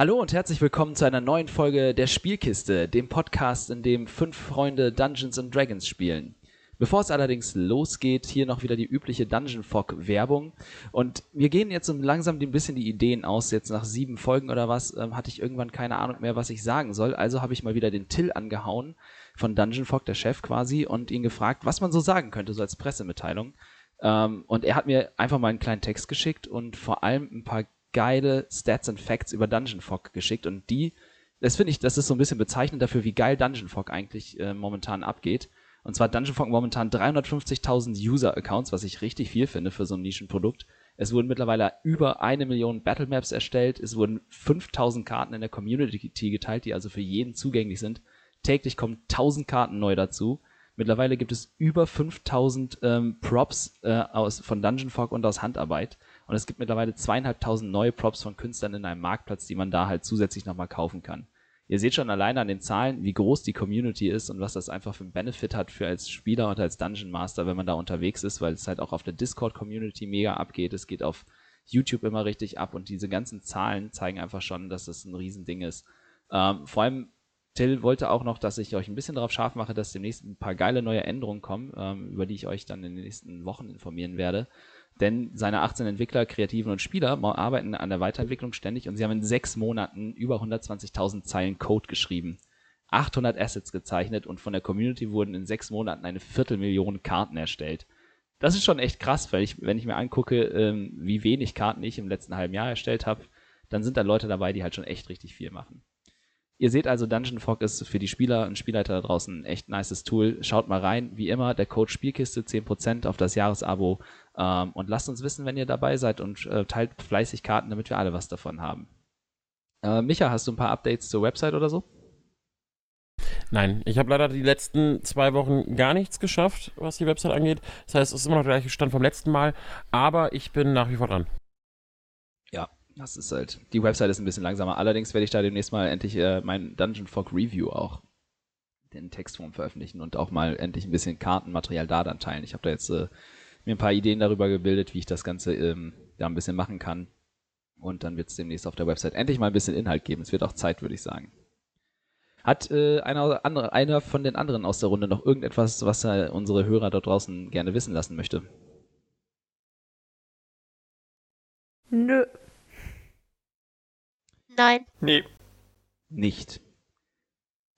Hallo und herzlich willkommen zu einer neuen Folge der Spielkiste, dem Podcast, in dem fünf Freunde Dungeons and Dragons spielen. Bevor es allerdings losgeht, hier noch wieder die übliche Dungeon Fog Werbung. Und wir gehen jetzt langsam ein bisschen die Ideen aus. Jetzt nach sieben Folgen oder was, ähm, hatte ich irgendwann keine Ahnung mehr, was ich sagen soll. Also habe ich mal wieder den Till angehauen von Dungeon Fog, der Chef quasi, und ihn gefragt, was man so sagen könnte, so als Pressemitteilung. Ähm, und er hat mir einfach mal einen kleinen Text geschickt und vor allem ein paar geile Stats and Facts über Dungeon Fog geschickt und die, das finde ich, das ist so ein bisschen bezeichnend dafür, wie geil Dungeon Fog eigentlich äh, momentan abgeht. Und zwar Dungeon Fog momentan 350.000 User-Accounts, was ich richtig viel finde für so ein Nischenprodukt. Es wurden mittlerweile über eine Million Battle Maps erstellt. Es wurden 5000 Karten in der Community geteilt, die also für jeden zugänglich sind. Täglich kommen 1000 Karten neu dazu. Mittlerweile gibt es über 5000 ähm, Props äh, aus, von Dungeon Fog und aus Handarbeit. Und es gibt mittlerweile zweieinhalbtausend neue Props von Künstlern in einem Marktplatz, die man da halt zusätzlich nochmal kaufen kann. Ihr seht schon alleine an den Zahlen, wie groß die Community ist und was das einfach für einen Benefit hat für als Spieler und als Dungeon Master, wenn man da unterwegs ist, weil es halt auch auf der Discord-Community mega abgeht. Es geht auf YouTube immer richtig ab und diese ganzen Zahlen zeigen einfach schon, dass das ein Riesending ist. Ähm, vor allem Till wollte auch noch, dass ich euch ein bisschen darauf scharf mache, dass demnächst ein paar geile neue Änderungen kommen, ähm, über die ich euch dann in den nächsten Wochen informieren werde. Denn seine 18 Entwickler, Kreativen und Spieler arbeiten an der Weiterentwicklung ständig und sie haben in sechs Monaten über 120.000 Zeilen Code geschrieben, 800 Assets gezeichnet und von der Community wurden in sechs Monaten eine Viertelmillion Karten erstellt. Das ist schon echt krass, weil ich, wenn ich mir angucke, ähm, wie wenig Karten ich im letzten halben Jahr erstellt habe, dann sind da Leute dabei, die halt schon echt richtig viel machen. Ihr seht also, Dungeon Fog ist für die Spieler und Spielleiter da draußen ein echt nices Tool. Schaut mal rein. Wie immer, der Code Spielkiste 10% auf das Jahresabo. Ähm, und lasst uns wissen, wenn ihr dabei seid und äh, teilt fleißig Karten, damit wir alle was davon haben. Äh, Micha, hast du ein paar Updates zur Website oder so? Nein, ich habe leider die letzten zwei Wochen gar nichts geschafft, was die Website angeht. Das heißt, es ist immer noch der gleiche Stand vom letzten Mal, aber ich bin nach wie vor dran. Das ist halt, die Website ist ein bisschen langsamer. Allerdings werde ich da demnächst mal endlich äh, mein Dungeon Fog Review auch in Textform veröffentlichen und auch mal endlich ein bisschen Kartenmaterial da dann teilen. Ich habe da jetzt äh, mir ein paar Ideen darüber gebildet, wie ich das Ganze ähm, da ein bisschen machen kann. Und dann wird es demnächst auf der Website endlich mal ein bisschen Inhalt geben. Es wird auch Zeit, würde ich sagen. Hat äh, einer, andere, einer von den anderen aus der Runde noch irgendetwas, was er unsere Hörer dort draußen gerne wissen lassen möchte? Nö. Nein. Nee. Nicht.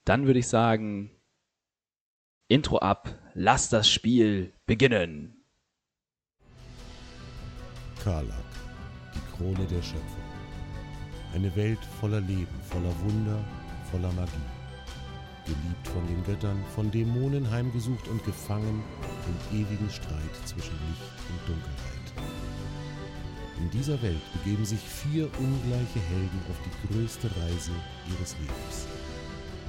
Dann würde ich sagen, Intro ab, lass das Spiel beginnen. Karlak, die Krone der Schöpfung. Eine Welt voller Leben, voller Wunder, voller Magie. Geliebt von den Göttern, von Dämonen heimgesucht und gefangen im ewigen Streit zwischen Licht und Dunkelheit. In dieser Welt begeben sich vier ungleiche Helden auf die größte Reise ihres Lebens.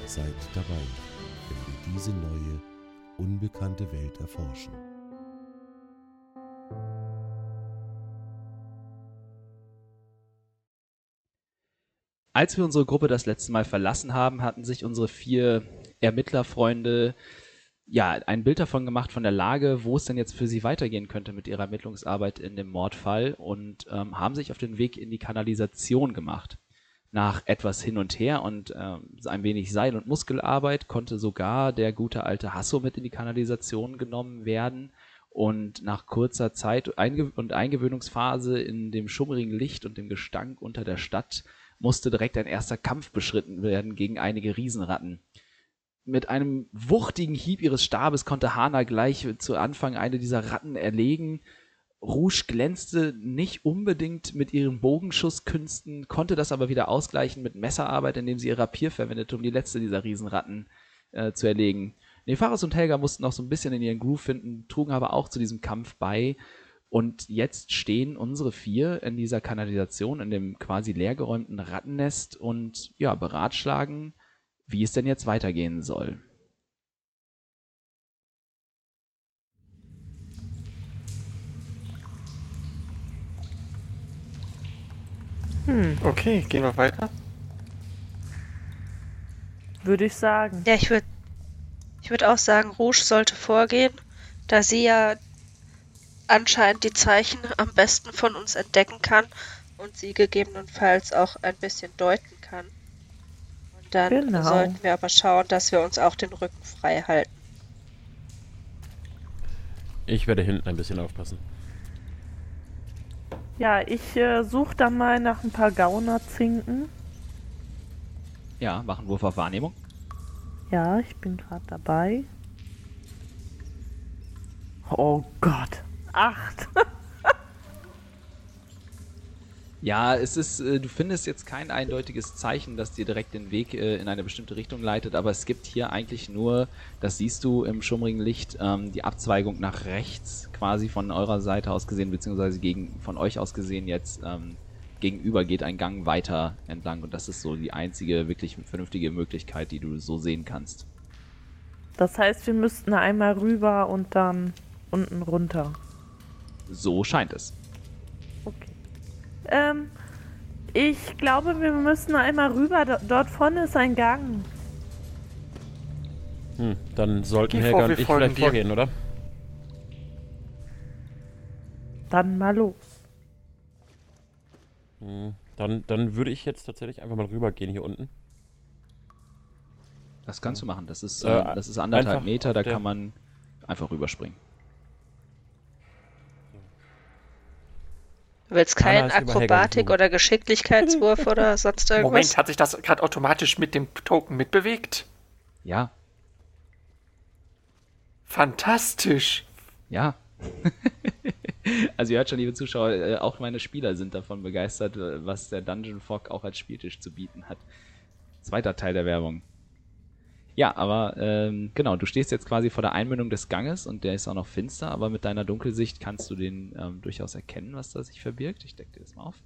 Seid dabei, wenn wir diese neue, unbekannte Welt erforschen. Als wir unsere Gruppe das letzte Mal verlassen haben, hatten sich unsere vier Ermittlerfreunde ja, ein Bild davon gemacht von der Lage, wo es denn jetzt für sie weitergehen könnte mit ihrer Ermittlungsarbeit in dem Mordfall und ähm, haben sich auf den Weg in die Kanalisation gemacht. Nach etwas hin und her und ähm, ein wenig Seil- und Muskelarbeit konnte sogar der gute alte Hasso mit in die Kanalisation genommen werden. Und nach kurzer Zeit und Eingewöhnungsphase in dem schummrigen Licht und dem Gestank unter der Stadt musste direkt ein erster Kampf beschritten werden gegen einige Riesenratten. Mit einem wuchtigen Hieb ihres Stabes konnte Hana gleich zu Anfang eine dieser Ratten erlegen. Rouge glänzte nicht unbedingt mit ihren Bogenschusskünsten, konnte das aber wieder ausgleichen mit Messerarbeit, indem sie ihr Rapier verwendete, um die letzte dieser Riesenratten äh, zu erlegen. Nefaris und Helga mussten noch so ein bisschen in ihren Groove finden, trugen aber auch zu diesem Kampf bei. Und jetzt stehen unsere vier in dieser Kanalisation, in dem quasi leergeräumten Rattennest und ja, beratschlagen, wie es denn jetzt weitergehen soll. Hm, okay, gehen wir weiter. Würde ich sagen. Ja, ich würde ich würd auch sagen, Rouge sollte vorgehen, da sie ja anscheinend die Zeichen am besten von uns entdecken kann und sie gegebenenfalls auch ein bisschen deuten kann. Dann Genau. sollten wir aber schauen, dass wir uns auch den Rücken frei halten. Ich werde hinten ein bisschen aufpassen. Ja, ich äh, suche dann mal nach ein paar Gaunerzinken. Ja, mach einen Wurf auf Wahrnehmung. Ja, ich bin gerade dabei. Oh Gott. Acht. Ja, es ist, äh, du findest jetzt kein eindeutiges Zeichen, das dir direkt den Weg äh, in eine bestimmte Richtung leitet, aber es gibt hier eigentlich nur, das siehst du im schummrigen Licht, ähm, die Abzweigung nach rechts quasi von eurer Seite aus gesehen, beziehungsweise gegen, von euch aus gesehen jetzt ähm, gegenüber geht ein Gang weiter entlang und das ist so die einzige wirklich vernünftige Möglichkeit, die du so sehen kannst. Das heißt, wir müssten einmal rüber und dann unten runter. So scheint es. Ähm, ich glaube, wir müssen einmal rüber. Do- Dort vorne ist ein Gang. Hm, dann sollten Helga vor, und wir ich vielleicht dir. vorgehen, oder? Dann mal los. Hm, dann, dann würde ich jetzt tatsächlich einfach mal rübergehen hier unten. Das kannst du machen. Das ist, Äh, äh, das ist anderthalb Meter, da kann man einfach rüberspringen. Du willst keinen Akrobatik- oder Geschicklichkeitswurf oder sonst irgendwas? Moment, hat sich das gerade automatisch mit dem Token mitbewegt? Ja, Fantastisch. Ja. also ihr hört schon, liebe Zuschauer, äh, auch meine Spieler sind davon begeistert, äh, was der Dungeon Fog auch als Spieltisch zu bieten hat. Zweiter Teil der Werbung. Ja, aber ähm, genau, du stehst jetzt quasi vor der Einmündung des Ganges und der ist auch noch finster, aber mit deiner Dunkelsicht kannst du den ähm, durchaus erkennen, was da sich verbirgt. Ich decke dir das mal auf.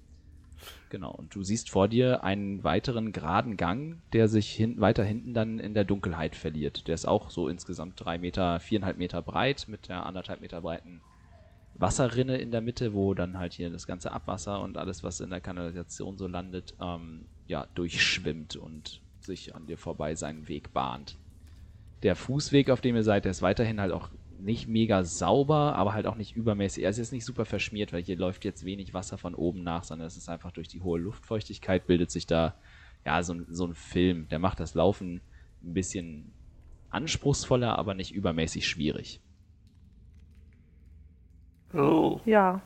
Genau, und du siehst vor dir einen weiteren geraden Gang, der sich hin, weiter hinten dann in der Dunkelheit verliert. Der ist auch so insgesamt drei Meter, viereinhalb Meter breit mit der anderthalb Meter breiten Wasserrinne in der Mitte, wo dann halt hier das ganze Abwasser und alles, was in der Kanalisation so landet, ähm, ja, durchschwimmt und sich an dir vorbei seinen Weg bahnt. Der Fußweg, auf dem ihr seid, der ist weiterhin halt auch nicht mega sauber, aber halt auch nicht übermäßig. Er ist jetzt nicht super verschmiert, weil hier läuft jetzt wenig Wasser von oben nach, sondern es ist einfach durch die hohe Luftfeuchtigkeit bildet sich da ja so ein, so ein Film. Der macht das Laufen ein bisschen anspruchsvoller, aber nicht übermäßig schwierig. Oh. Ja.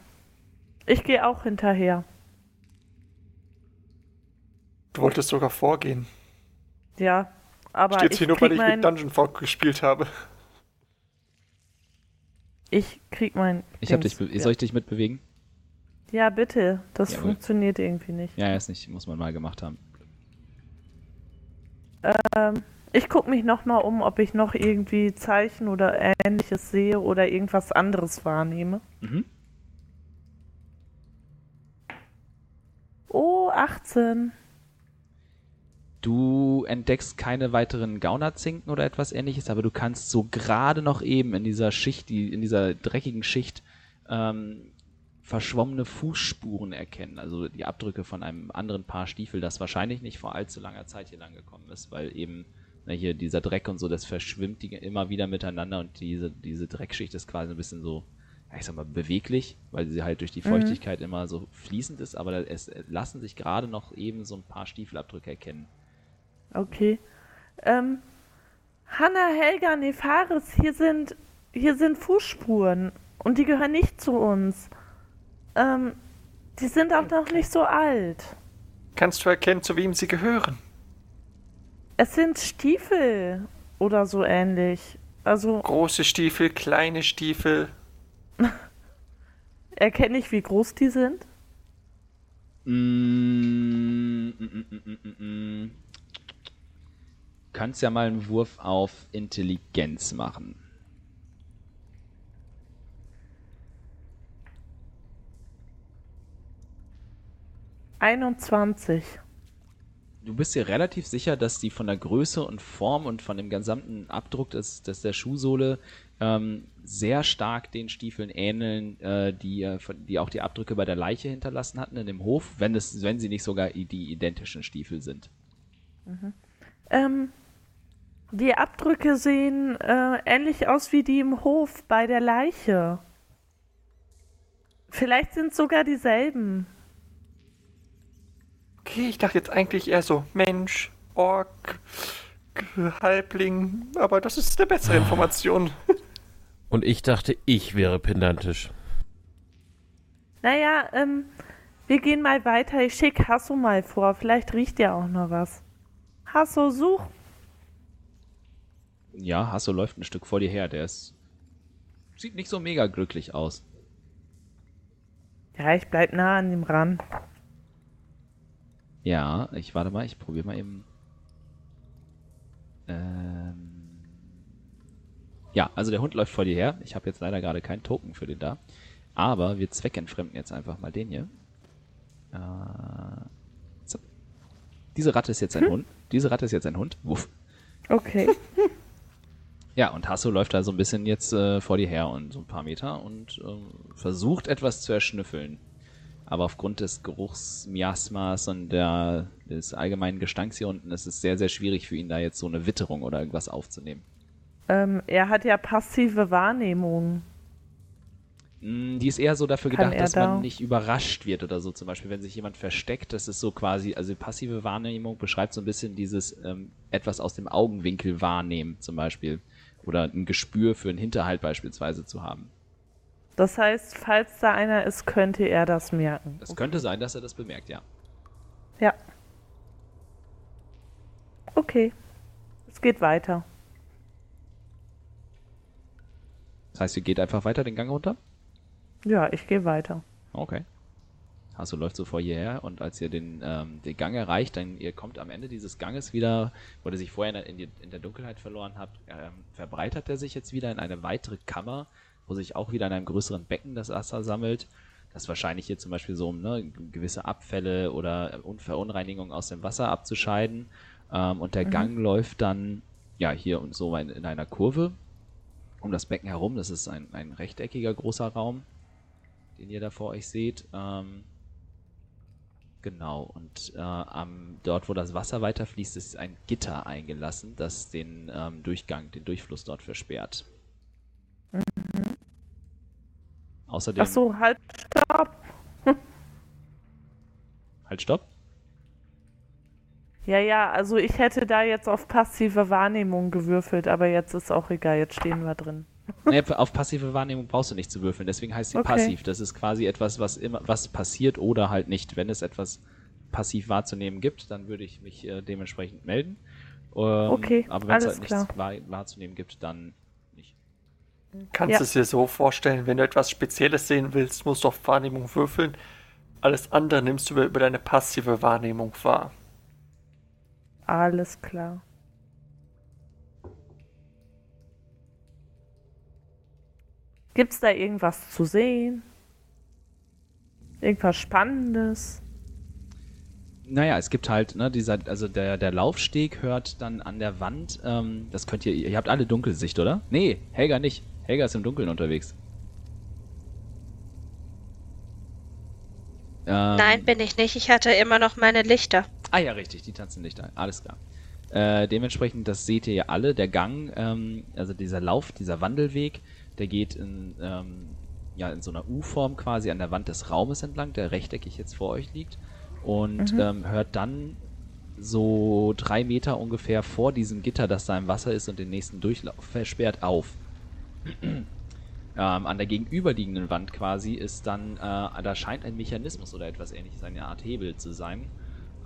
Ich gehe auch hinterher. Du wolltest sogar vorgehen. Ja. Aber Steht ich hier nur, weil ich mein, mit Dungeon Fog gespielt habe. ich krieg mein. Ich hab dich, wieder. soll ich dich mitbewegen? Ja, bitte. Das Jawohl. funktioniert irgendwie nicht. Ja, ist nicht, muss man mal gemacht haben. Ich gucke mich nochmal um, ob ich noch irgendwie Zeichen oder ähnliches sehe oder irgendwas anderes wahrnehme. Mhm. Oh, 18. Du entdeckst keine weiteren Gaunerzinken oder etwas ähnliches, aber du kannst so gerade noch eben in dieser Schicht, die, in dieser dreckigen Schicht, ähm, verschwommene Fußspuren erkennen. Also die Abdrücke von einem anderen Paar Stiefel, das wahrscheinlich nicht vor allzu langer Zeit hier lang gekommen ist, weil eben na, hier dieser Dreck und so, das verschwimmt die immer wieder miteinander und diese, diese Dreckschicht ist quasi ein bisschen so, ich sag mal, beweglich, weil sie halt durch die Feuchtigkeit immer so fließend ist, aber es lassen sich gerade noch eben so ein paar Stiefelabdrücke erkennen. Okay. Ähm, Hanna, Helga, Nefaris, hier sind, hier sind Fußspuren und die gehören nicht zu uns. Ähm, die sind auch noch nicht so alt. Kannst du erkennen, zu wem sie gehören? Es sind Stiefel oder so ähnlich. Also Große Stiefel, kleine Stiefel. erkenne ich, wie groß die sind. Mm, mm, mm, mm, mm, mm. Kannst ja mal einen Wurf auf Intelligenz machen. Einundzwanzig. Du bist dir relativ sicher, dass die von der Größe und Form und von dem gesamten Abdruck des, des der Schuhsohle ähm, sehr stark den Stiefeln ähneln, äh, die, äh, die auch die Abdrücke bei der Leiche hinterlassen hatten in dem Hof, wenn, es, wenn sie nicht sogar die identischen Stiefel sind. Ähm, die Abdrücke sehen äh, ähnlich aus wie die im Hof bei der Leiche. Vielleicht sind sogar dieselben. Okay, ich dachte jetzt eigentlich eher so Mensch, Ork, Halbling, aber das ist eine bessere Information. Und ich dachte, ich wäre pedantisch. Naja, ähm, wir gehen mal weiter. Ich schicke Hasso mal vor. Vielleicht riecht ja auch noch was. Hasso, such. Ja, Hasso läuft ein Stück vor dir her. Der ist. Sieht nicht so mega glücklich aus. Ja, ich bleib nah an ihm ran. Ja, ich warte mal, ich probiere mal eben. Ähm. Ja, also der Hund läuft vor dir her. Ich habe jetzt leider gerade keinen Token für den da. Aber wir zweckentfremden jetzt einfach mal den hier. Äh, so. Diese Ratte ist jetzt ein Hund. Diese Ratte ist jetzt ein Hund. Wuff. Okay. Ja, und Hasso läuft da so ein bisschen jetzt äh, vor dir her und so ein paar Meter und ähm, versucht etwas zu erschnüffeln. Aber aufgrund des Geruchsmiasmas und der, des allgemeinen Gestanks hier unten ist es sehr, sehr schwierig für ihn, da jetzt so eine Witterung oder irgendwas aufzunehmen. ähm, er hat ja passive Wahrnehmung. Mm, Die ist eher so dafür Kann gedacht, dass da- man nicht überrascht wird oder so. Zum Beispiel, wenn sich jemand versteckt, das ist so quasi, also passive Wahrnehmung beschreibt so ein bisschen dieses ähm, etwas aus dem Augenwinkel wahrnehmen zum Beispiel. Oder ein Gespür für einen Hinterhalt beispielsweise zu haben. Das heißt, falls da einer ist, könnte er das merken. Es könnte sein, dass er das bemerkt, ja. Ja. Okay. Es geht weiter. Das heißt, ihr geht einfach weiter den Gang runter? Ja, ich gehe weiter. Okay. Hasso läuft so vor ihr her und als ihr den, ähm, den Gang erreicht, dann ihr kommt am Ende dieses Ganges wieder, wo ihr sich vorher in, die, in der Dunkelheit verloren habt, ähm, verbreitert er sich jetzt wieder in eine weitere Kammer, wo sich auch wieder in einem größeren Becken das Wasser sammelt. Das wahrscheinlich hier zum Beispiel so, um ne, gewisse Abfälle oder Un- Verunreinigungen aus dem Wasser abzuscheiden. Ähm, und der Gang läuft dann, ja, hier und so in, in einer Kurve um das Becken herum. Das ist ein, ein rechteckiger großer Raum den ihr da vor euch seht. Ähm, genau, und äh, am, dort, wo das Wasser weiterfließt, ist ein Gitter eingelassen, das den ähm, Durchgang, den Durchfluss dort versperrt. Außerdem. Ach so, halt, stopp. Halt, stopp. Ja, ja, also ich hätte da jetzt auf passive Wahrnehmung gewürfelt, aber jetzt ist auch egal, jetzt stehen wir drin. Nee, auf passive Wahrnehmung brauchst du nicht zu würfeln, deswegen heißt sie Okay. passiv. Das ist quasi etwas, was immer, was passiert oder halt nicht. Wenn es etwas passiv wahrzunehmen gibt, dann würde ich mich äh, dementsprechend melden. Ähm, Okay, aber wenn es halt klar. nichts wahr, wahrzunehmen gibt, dann nicht. Kannst Ja. du es dir so vorstellen, wenn du etwas Spezielles sehen willst, musst du auf Wahrnehmung würfeln. Alles andere nimmst du über, über deine passive Wahrnehmung wahr. Alles klar. Gibt's da irgendwas zu sehen? Irgendwas Spannendes? Naja, es gibt halt, ne, dieser, also der, der Laufsteg hört dann an der Wand, ähm, das könnt ihr, ihr habt alle Dunkelsicht, oder? Nee, Helga nicht. Helga ist im Dunkeln unterwegs. Ähm, Nein, bin ich nicht. Ich hatte immer noch meine Lichter. Ah ja, richtig, die tanzen nicht ein. Alles klar. Äh, dementsprechend, das seht ihr ja alle, der Gang, ähm, also dieser Lauf, dieser Wandelweg, der geht in, ähm, ja, in so einer U-Form quasi an der Wand des Raumes entlang, der rechteckig jetzt vor euch liegt. Und ähm, hört dann so drei Meter ungefähr vor diesem Gitter, das da im Wasser ist und den nächsten Durchlauf versperrt, auf. ähm, an der gegenüberliegenden Wand quasi ist dann, äh, da scheint ein Mechanismus oder etwas ähnliches, eine Art Hebel zu sein,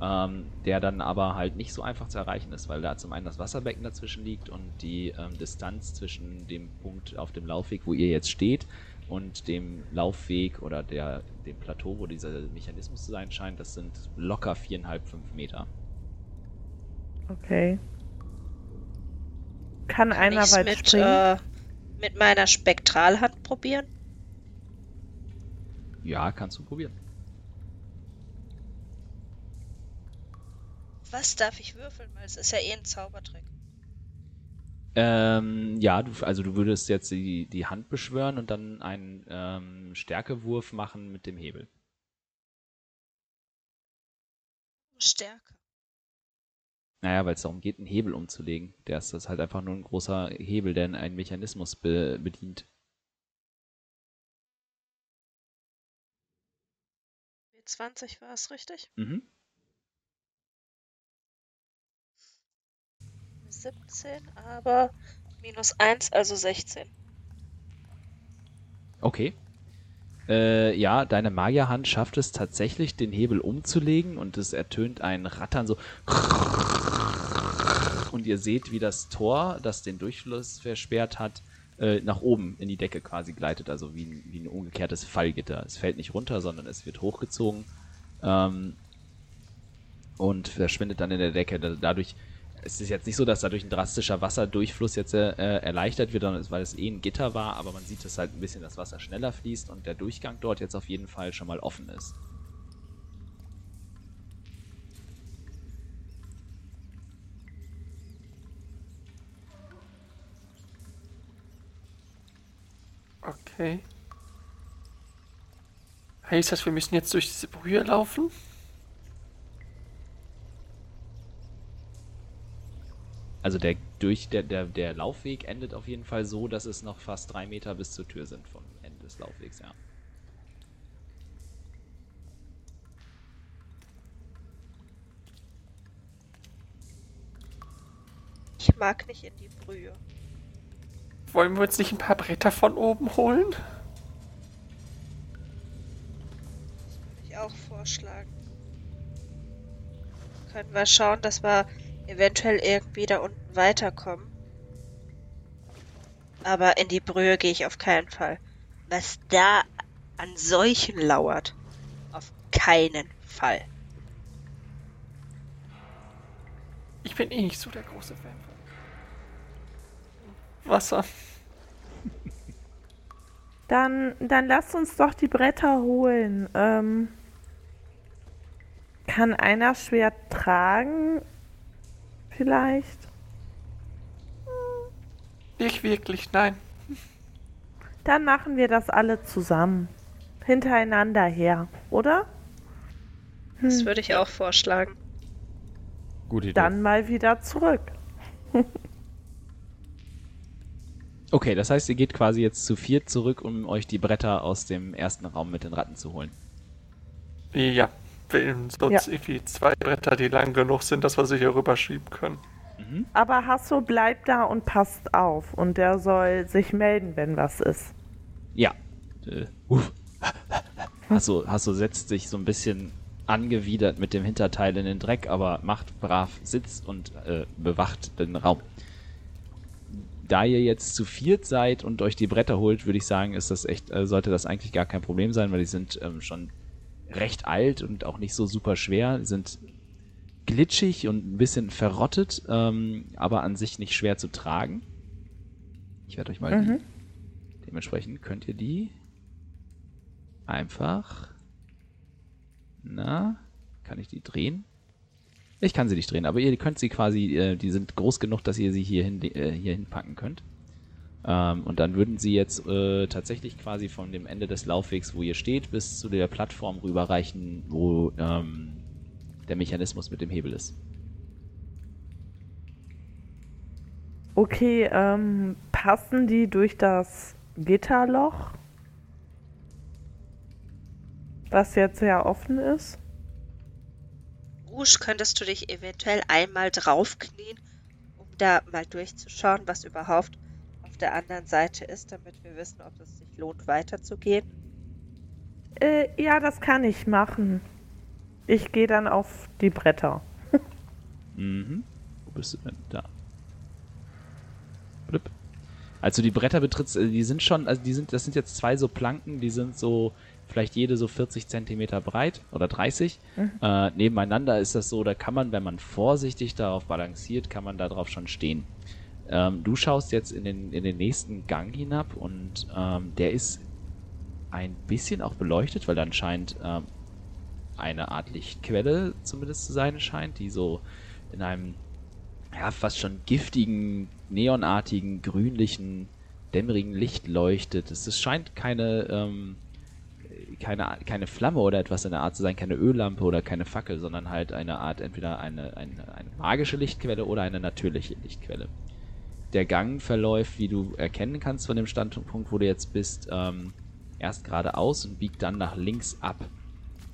ähm, der dann aber halt nicht so einfach zu erreichen ist, weil da zum einen das Wasserbecken dazwischen liegt und die ähm, Distanz zwischen dem Punkt auf dem Laufweg, wo ihr jetzt steht, und dem Laufweg oder der, dem Plateau, wo dieser Mechanismus zu sein scheint, das sind locker viereinhalb, fünf Meter. Okay. Kann, Kann einer weit mit, springen? äh, mit meiner Spektralhand probieren? Ja, kannst du probieren. Was darf ich würfeln? Weil es ist ja eh ein Zaubertrick. Ähm, ja, du, also du würdest jetzt die, die Hand beschwören und dann einen ähm, Stärkewurf machen mit dem Hebel. Stärke. Naja, weil es darum geht, einen Hebel umzulegen. Der ist das halt einfach nur ein großer Hebel, der einen Mechanismus be bedient. W20 war es richtig? Mhm. 17, aber minus 1, also 16. Okay. Äh, ja, deine Magierhand schafft es tatsächlich, den Hebel umzulegen und es ertönt ein Rattern so. Und ihr seht, wie das Tor, das den Durchfluss versperrt hat, äh, nach oben in die Decke quasi gleitet, also wie ein, wie ein umgekehrtes Fallgitter. Es fällt nicht runter, sondern es wird hochgezogen ähm, und verschwindet dann in der Decke. Da- Dadurch es ist jetzt nicht so, dass dadurch ein drastischer Wasserdurchfluss jetzt äh, erleichtert wird, weil es eh ein Gitter war, aber man sieht, dass halt ein bisschen das Wasser schneller fließt und der Durchgang dort jetzt auf jeden Fall schon mal offen ist. Okay. Heißt das, wir müssen jetzt durch diese Brühe laufen? Also der durch der, der, der Laufweg endet auf jeden Fall so, dass es noch fast drei Meter bis zur Tür sind vom Ende des Laufwegs, ja. Ich mag nicht in die Brühe. Wollen wir uns nicht ein paar Bretter von oben holen? Würde ich auch vorschlagen. Können wir schauen, dass wir eventuell irgendwie da unten weiterkommen. Aber in die Brühe gehe ich auf keinen Fall. Was da an Seuchen lauert. Auf keinen Fall. Ich bin eh nicht so der große Fan von Wasser. Dann, dann lasst uns doch die Bretter holen. Ähm, kann einer schwer tragen? Vielleicht? Nicht wirklich, nein. Dann machen wir das alle zusammen. Hintereinander her, oder? Das würde ich auch vorschlagen. Gute Idee. Dann mal wieder zurück. Okay, das heißt, ihr geht quasi jetzt zu viert zurück, um euch die Bretter aus dem ersten Raum mit den Ratten zu holen. Ja, wenn sonst Ja. irgendwie zwei Bretter, die lang genug sind, dass wir sie hier rüberschieben können. Aber Hasso bleibt da und passt auf. Und der soll sich melden, wenn was ist. Ja. Äh, uff. Hasso, Hasso setzt sich so ein bisschen angewidert mit dem Hinterteil in den Dreck, aber macht brav Sitz und äh, bewacht den Raum. Da ihr jetzt zu viert seid und euch die Bretter holt, würde ich sagen, ist das echt, äh, sollte das eigentlich gar kein Problem sein, weil die sind ähm, schon recht alt und auch nicht so super schwer. Die sind glitschig und ein bisschen verrottet, ähm, aber an sich nicht schwer zu tragen. Ich werde euch mal die Mhm. Dementsprechend könnt ihr die einfach. Na, kann ich die drehen? Ich kann sie nicht drehen, aber ihr könnt sie quasi, äh, die sind groß genug, dass ihr sie hier, hin, äh, hier hinpacken könnt. Ähm, und dann würden sie jetzt äh, tatsächlich quasi von dem Ende des Laufwegs, wo ihr steht, bis zu der Plattform rüberreichen, wo ähm, der Mechanismus mit dem Hebel ist. Okay, ähm, passen die durch das Gitterloch? Was jetzt ja offen ist? Rouge, könntest du dich eventuell einmal draufknien, um da mal durchzuschauen, was überhaupt auf der anderen Seite ist, damit wir wissen, ob es sich lohnt, weiterzugehen? Äh, ja, das kann ich machen. Ich gehe dann auf die Bretter. Mhm. Wo bist du denn? Da. Blip. Als du die Bretter betrittst, äh, die sind schon, also die sind, das sind jetzt zwei so Planken, die sind so vielleicht jede so 40 Zentimeter breit oder 30. Äh, nebeneinander ist das so, da kann man, wenn man vorsichtig darauf balanciert, kann man darauf schon stehen. Ähm, du schaust jetzt in den, in den nächsten Gang hinab und ähm, der ist ein bisschen auch beleuchtet, weil dann scheint ähm, eine Art Lichtquelle zumindest zu sein scheint, die so in einem ja, fast schon giftigen, neonartigen, grünlichen, dämmerigen Licht leuchtet. Es, es scheint keine, ähm, keine, keine Flamme oder etwas in der Art zu sein, keine Öllampe oder keine Fackel, sondern halt eine Art, entweder eine, eine, eine magische Lichtquelle oder eine natürliche Lichtquelle. Der Gang verläuft, wie du erkennen kannst von dem Standpunkt, wo du jetzt bist, ähm, erst geradeaus und biegt dann nach links ab.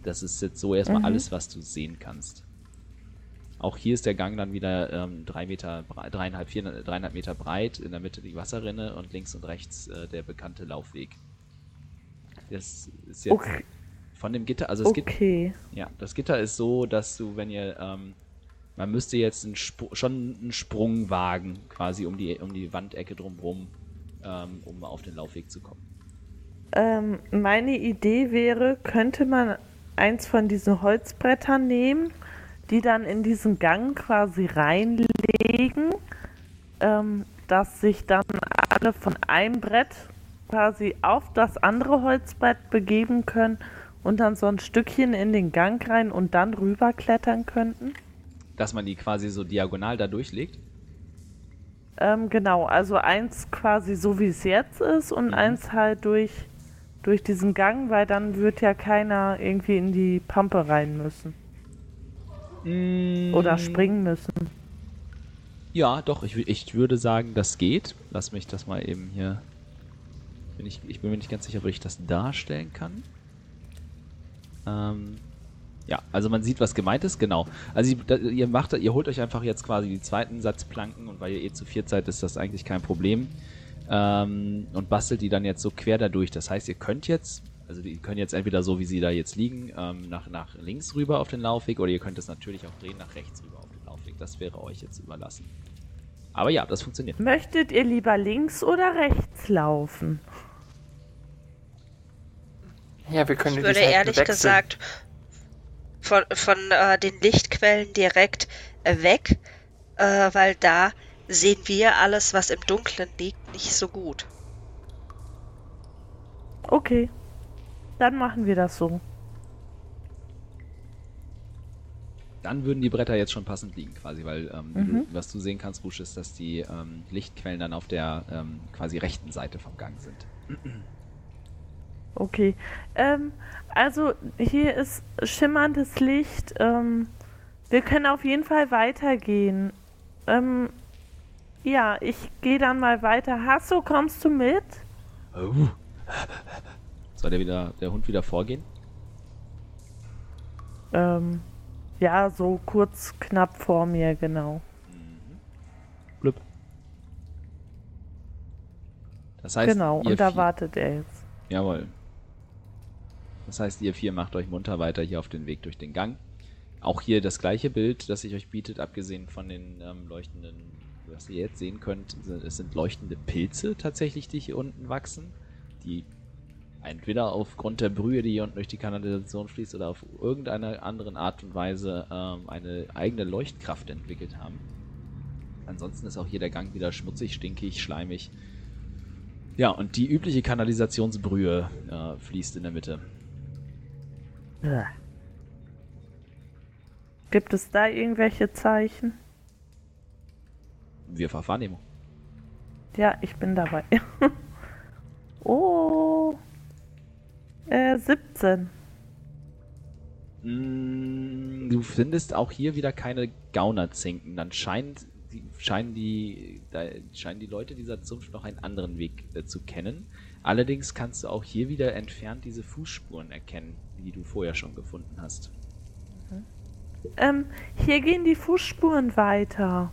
Das ist jetzt so erstmal Mhm. alles, was du sehen kannst. Auch hier ist der Gang dann wieder ähm, drei Meter, dreieinhalb, vier, dreieinhalb Meter breit, in der Mitte die Wasserrinne und links und rechts äh, der bekannte Laufweg. Das ist jetzt Okay. von dem Gitter, also es gibt Okay. ja, das Gitter ist so, dass du, wenn ihr, ähm, man müsste jetzt einen schon einen Sprung wagen, quasi um die, um die Wandecke drumherum, ähm, um auf den Laufweg zu kommen. Ähm, meine Idee wäre, könnte man eins von diesen Holzbrettern nehmen, die dann in diesen Gang quasi reinlegen, ähm, dass sich dann alle von einem Brett quasi auf das andere Holzbrett begeben können und dann so ein Stückchen in den Gang rein und dann rüberklettern könnten. Dass man die quasi so diagonal da durchlegt. Ähm, genau, also eins quasi so wie es jetzt ist und Mhm. eins halt durch, durch diesen Gang, weil dann wird ja keiner irgendwie in die Pampe rein müssen. Mm. Oder springen müssen. Ja, doch, ich, ich würde sagen, das geht. Lass mich das mal eben hier. Bin ich, ich bin mir nicht ganz sicher, ob ich das darstellen kann. Ähm, ja, also man sieht, was gemeint ist, genau. Also ihr, macht, ihr holt euch einfach jetzt quasi die zweiten Satz Planken und weil ihr eh zu viert seid, ist das eigentlich kein Problem. Ähm, und bastelt die dann jetzt so quer dadurch. Das heißt, ihr könnt jetzt, also die können jetzt entweder so, wie sie da jetzt liegen, ähm, nach, nach links rüber auf den Laufweg oder ihr könnt es natürlich auch drehen nach rechts rüber auf den Laufweg. Das wäre euch jetzt überlassen. Aber ja, das funktioniert. Möchtet ihr lieber links oder rechts laufen? Ja, wir können Ich würde ehrlich wechseln. gesagt von, von äh, den Lichtquellen direkt äh, weg, äh, weil da sehen wir alles, was im Dunkeln liegt, nicht so gut. Okay. Dann machen wir das so. Dann würden die Bretter jetzt schon passend liegen, quasi, weil ähm, Mhm. du, was du sehen kannst, Busch, ist, dass die ähm, Lichtquellen dann auf der ähm, quasi rechten Seite vom Gang sind. Okay. Ähm, also hier ist schimmerndes Licht. Ähm, wir können auf jeden Fall weitergehen. Ähm, ja, ich gehe dann mal weiter. Hasso, kommst du mit? Soll der wieder, der Hund wieder vorgehen? Ähm, ja, so kurz knapp vor mir, genau. Blüpp. Das heißt, genau, und da wartet er jetzt. Jawohl. Das heißt, ihr vier macht euch munter weiter hier auf den Weg durch den Gang. Auch hier das gleiche Bild, das sich euch bietet, abgesehen von den ähm, leuchtenden, was ihr jetzt sehen könnt, es sind leuchtende Pilze tatsächlich, die hier unten wachsen, die entweder aufgrund der Brühe, die hier unten durch die Kanalisation fließt, oder auf irgendeine anderen Art und Weise ähm, eine eigene Leuchtkraft entwickelt haben. Ansonsten ist auch hier der Gang wieder schmutzig, stinkig, schleimig. Ja, und die übliche Kanalisationsbrühe äh, fließt in der Mitte. Bäh. Gibt es da irgendwelche Zeichen? Wir Wahrnehmung. Ja, ich bin dabei. oh. Äh, 17. Mm, Du findest auch hier wieder keine Gaunerzinken. Dann scheint, die, scheinen, die, da, scheinen die Leute dieser Zunft noch einen anderen Weg äh, zu kennen. Allerdings kannst du auch hier wieder entfernt diese Fußspuren erkennen, die du vorher schon gefunden hast. Ähm, hier gehen die Fußspuren weiter.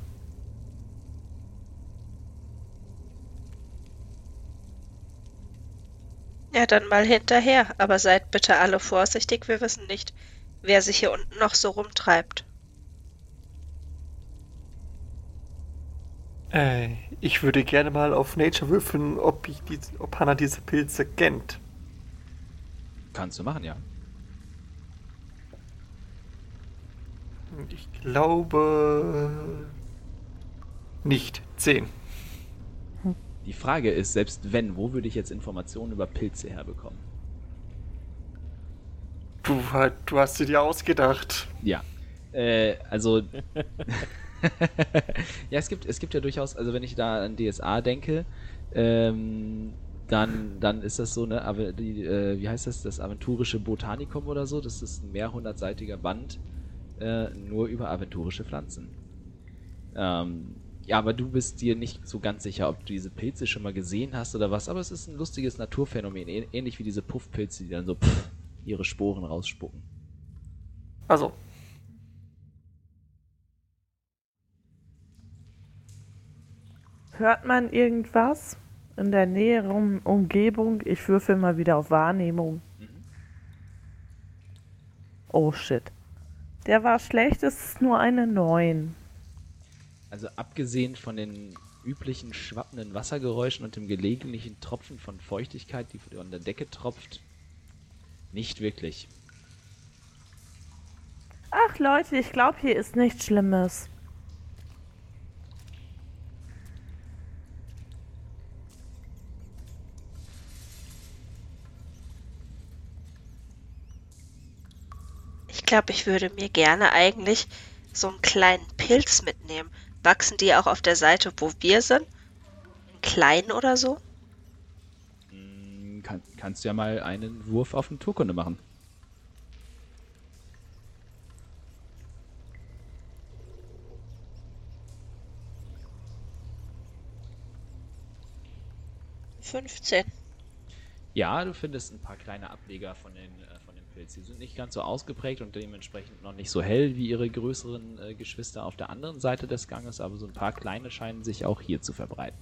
Ja, dann mal hinterher, aber seid bitte alle vorsichtig, wir wissen nicht, wer sich hier unten noch so rumtreibt. Äh, ich würde gerne mal auf Nature würfeln, ob, ich die, ob Hannah diese Pilze kennt. Kannst du machen, ja. Und Ich glaube nicht. Zehn. Die Frage ist, selbst wenn, wo würde ich jetzt Informationen über Pilze herbekommen? Du, du hast sie dir ausgedacht. Ja. Äh, also. ja, es gibt, es gibt ja durchaus, also wenn ich da an DSA denke, ähm, dann, dann ist das so, ne, aber die, äh, wie heißt das, das aventurische Botanikum oder so, das ist ein mehrhundertseitiger Band, äh, nur über aventurische Pflanzen. Ähm, ja, aber du bist dir nicht so ganz sicher, ob du diese Pilze schon mal gesehen hast oder was, aber es ist ein lustiges Naturphänomen, ähn- ähnlich wie diese Puffpilze, die dann so pff, ihre Sporen rausspucken. Also. Hört man irgendwas in der näheren Umgebung? Ich würfel mal wieder auf Wahrnehmung. Oh shit. Der war schlecht, es ist nur eine 9. Also abgesehen von den üblichen schwappenden Wassergeräuschen und dem gelegentlichen Tropfen von Feuchtigkeit, die von der Decke tropft, nicht wirklich. Ach Leute, ich glaube, hier ist nichts Schlimmes. Glaube, ich würde mir gerne eigentlich so einen kleinen Pilz mitnehmen. Wachsen die auch auf der Seite, wo wir sind? Einen kleinen oder so? Hm, Kann, kannst du ja mal einen Wurf auf Naturkunde machen. Fünfzehn. Ja, du findest ein paar kleine Ableger von den, äh, Pilz. Die sind nicht ganz so ausgeprägt und dementsprechend noch nicht so hell wie ihre größeren äh, Geschwister auf der anderen Seite des Ganges, aber so ein paar kleine scheinen sich auch hier zu verbreiten.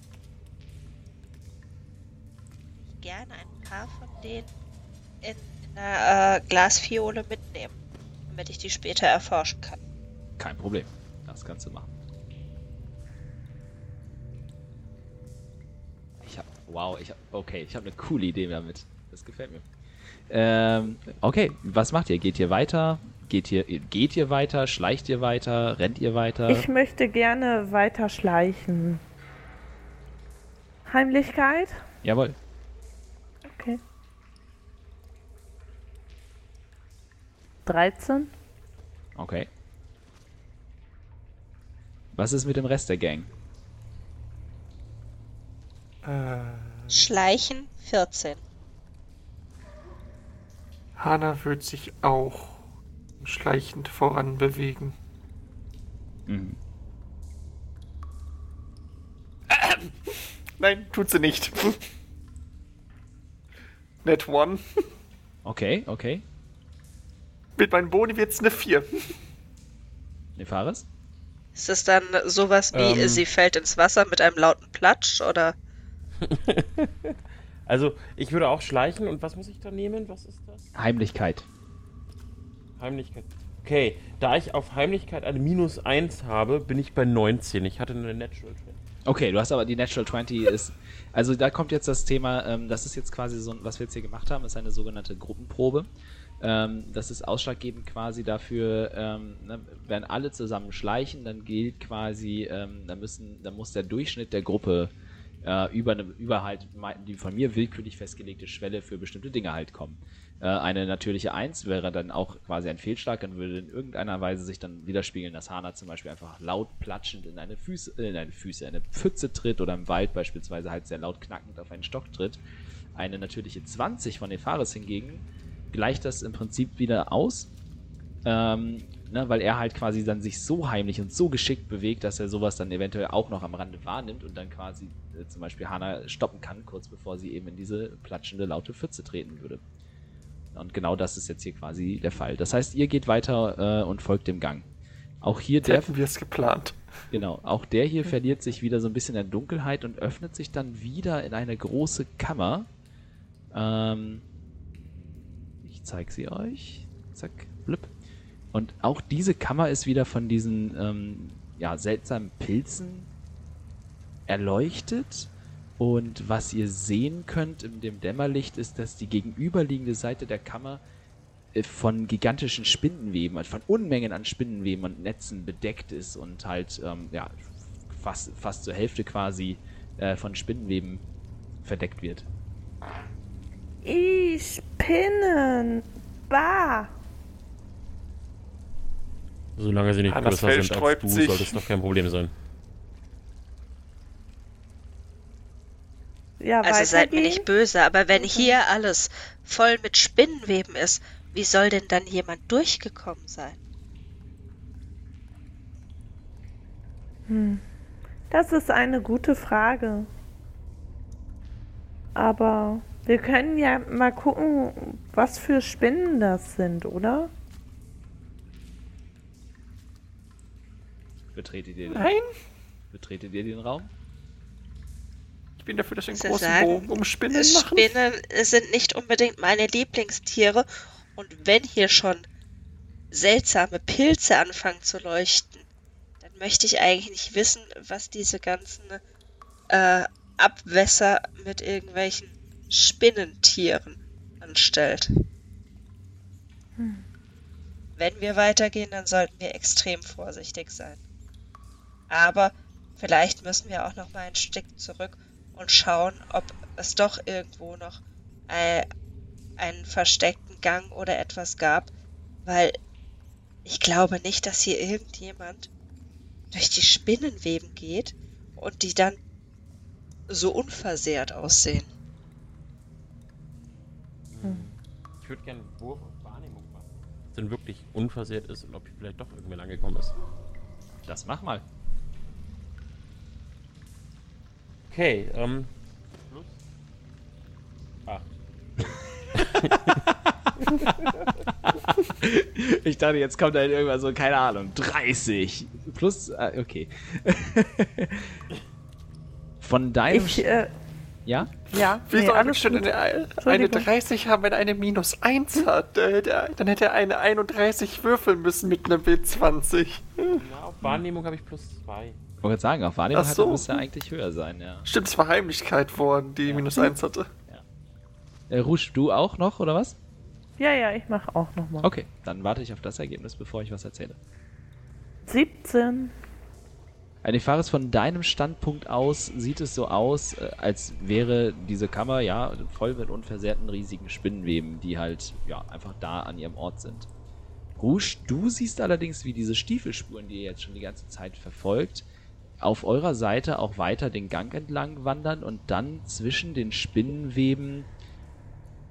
Gerne ein paar von denen in, in einer äh, Glasfiole mitnehmen, damit ich die später erforschen kann. Kein Problem. Das kannst du machen. Ich hab. Wow, ich hab. Okay, ich habe eine coole Idee damit. Das gefällt mir. Ähm, okay, was macht ihr? Geht ihr weiter? Geht ihr, geht ihr weiter? Schleicht ihr weiter? Rennt ihr weiter? Ich möchte gerne weiter schleichen. Heimlichkeit? Jawohl. Okay. 13? Okay. Was ist mit dem Rest der Gang? Äh, Schleichen 14. Hana wird sich auch schleichend voran bewegen. Mhm. Nein, tut sie nicht. Net one. Okay, okay. Mit meinem Boni wird's eine 4. Nefaris? Ist es dann sowas wie, Ähm. sie fällt ins Wasser mit einem lauten Platsch oder? Also, ich würde auch schleichen und was muss ich da nehmen? Was ist das? Heimlichkeit. Heimlichkeit. Okay, da ich auf Heimlichkeit eine minus 1 habe, bin ich bei 19. Ich hatte eine Natural 20. Okay, du hast aber die Natural 20 ist. Also da kommt jetzt das Thema, ähm, das ist jetzt quasi so, ein- was wir jetzt hier gemacht haben, ist eine sogenannte Gruppenprobe. Ähm, das ist ausschlaggebend quasi dafür, ähm, ne, wenn alle zusammen schleichen, dann gilt quasi, ähm, dann müssen, dann muss der Durchschnitt der Gruppe äh, über eine, über halt die von mir willkürlich festgelegte Schwelle für bestimmte Dinge halt kommen. Äh, eine natürliche 1 wäre dann auch quasi ein Fehlschlag und würde in irgendeiner Weise sich dann widerspiegeln, dass Hana zum Beispiel einfach laut platschend in eine Füße, äh, in eine Füße, in eine Pfütze tritt oder im Wald beispielsweise halt sehr laut knackend auf einen Stock tritt. Eine natürliche 20 von Nefaris hingegen gleicht das im Prinzip wieder aus, ähm, ne, weil er halt quasi dann sich so heimlich und so geschickt bewegt, dass er sowas dann eventuell auch noch am Rande wahrnimmt und dann quasi äh, zum Beispiel Hana stoppen kann, kurz bevor sie eben in diese platschende laute Pfütze treten würde. Und genau das ist jetzt hier quasi der Fall. Das heißt, ihr geht weiter äh, und folgt dem Gang. Auch hier der, hätten wir es geplant. genau, auch der hier verliert sich wieder so ein bisschen in der Dunkelheit und öffnet sich dann wieder in eine große Kammer. Ähm, ich zeige sie euch. Zack, blüpp. Und auch diese Kammer ist wieder von diesen ähm, ja, seltsamen Pilzen erleuchtet. Und was ihr sehen könnt in dem Dämmerlicht ist, dass die gegenüberliegende Seite der Kammer äh, von gigantischen Spinnenweben, also von Unmengen an Spinnenweben und Netzen bedeckt ist und halt ähm, ja, fast, fast zur Hälfte quasi äh, von Spinnenweben verdeckt wird. I Spinnen. Bah. Solange sie nicht Hannas größer sind als du, sollte es doch kein Problem sein. Ja, Also seid mir nicht böse, aber wenn hier alles voll mit Spinnenweben ist, wie soll denn dann jemand durchgekommen sein? Hm. Das ist eine gute Frage. Aber wir können ja mal gucken, was für Spinnen das sind, oder? Betretet ihr, Nein? betretet ihr den Raum? bin dafür, dass wir einen Sie großen sagen, Bogen um Spinnen machen. Spinnen sind nicht unbedingt meine Lieblingstiere. Und wenn hier schon seltsame Pilze anfangen zu leuchten, dann möchte ich eigentlich nicht wissen, was diese ganzen äh, Abwässer mit irgendwelchen Spinnentieren anstellt. Wenn wir weitergehen, dann sollten wir extrem vorsichtig sein. Aber vielleicht müssen wir auch noch mal ein Stück zurück und schauen, ob es doch irgendwo noch äh, einen versteckten Gang oder etwas gab, weil ich glaube nicht, dass hier irgendjemand durch die Spinnenweben geht und die dann so unversehrt aussehen. Ich würde gerne einen Wurf auf Wahrnehmung machen. Ob es denn wirklich unversehrt ist und ob vielleicht doch irgendwer angekommen ist. Das mach mal. Okay, ähm. Plus. Ah. Ich dachte, jetzt kommt da irgendwas so, keine Ahnung, 30. Plus, äh, okay. Von deinem. Ich, äh, ja? ja, Wie nee, soll schon eine, eine Entschuldigung. 30 haben, wenn eine minus 1 hat? Äh, der, dann hätte er eine 31 würfeln müssen mit einer W20. Na, auf Wahrnehmung habe ich plus zwei. Ich wollte sagen, auf Wahrnehmung hat so. müsste eigentlich höher sein, ja. Stimmt, es war Heimlichkeit worden, die minus 1 hatte. Äh, Rouge, du auch noch, oder was? Ja, ja, ich mache auch nochmal. Okay, dann warte ich auf das Ergebnis, bevor ich was erzähle. 17. Anifaris, von deinem Standpunkt aus sieht es so aus, äh, als wäre diese Kammer ja voll mit unversehrten riesigen Spinnenweben, die halt ja einfach da an ihrem Ort sind. Rouge, du siehst allerdings, wie diese Stiefelspuren, die ihr jetzt schon die ganze Zeit verfolgt, auf eurer Seite auch weiter den Gang entlang wandern und dann zwischen den Spinnenweben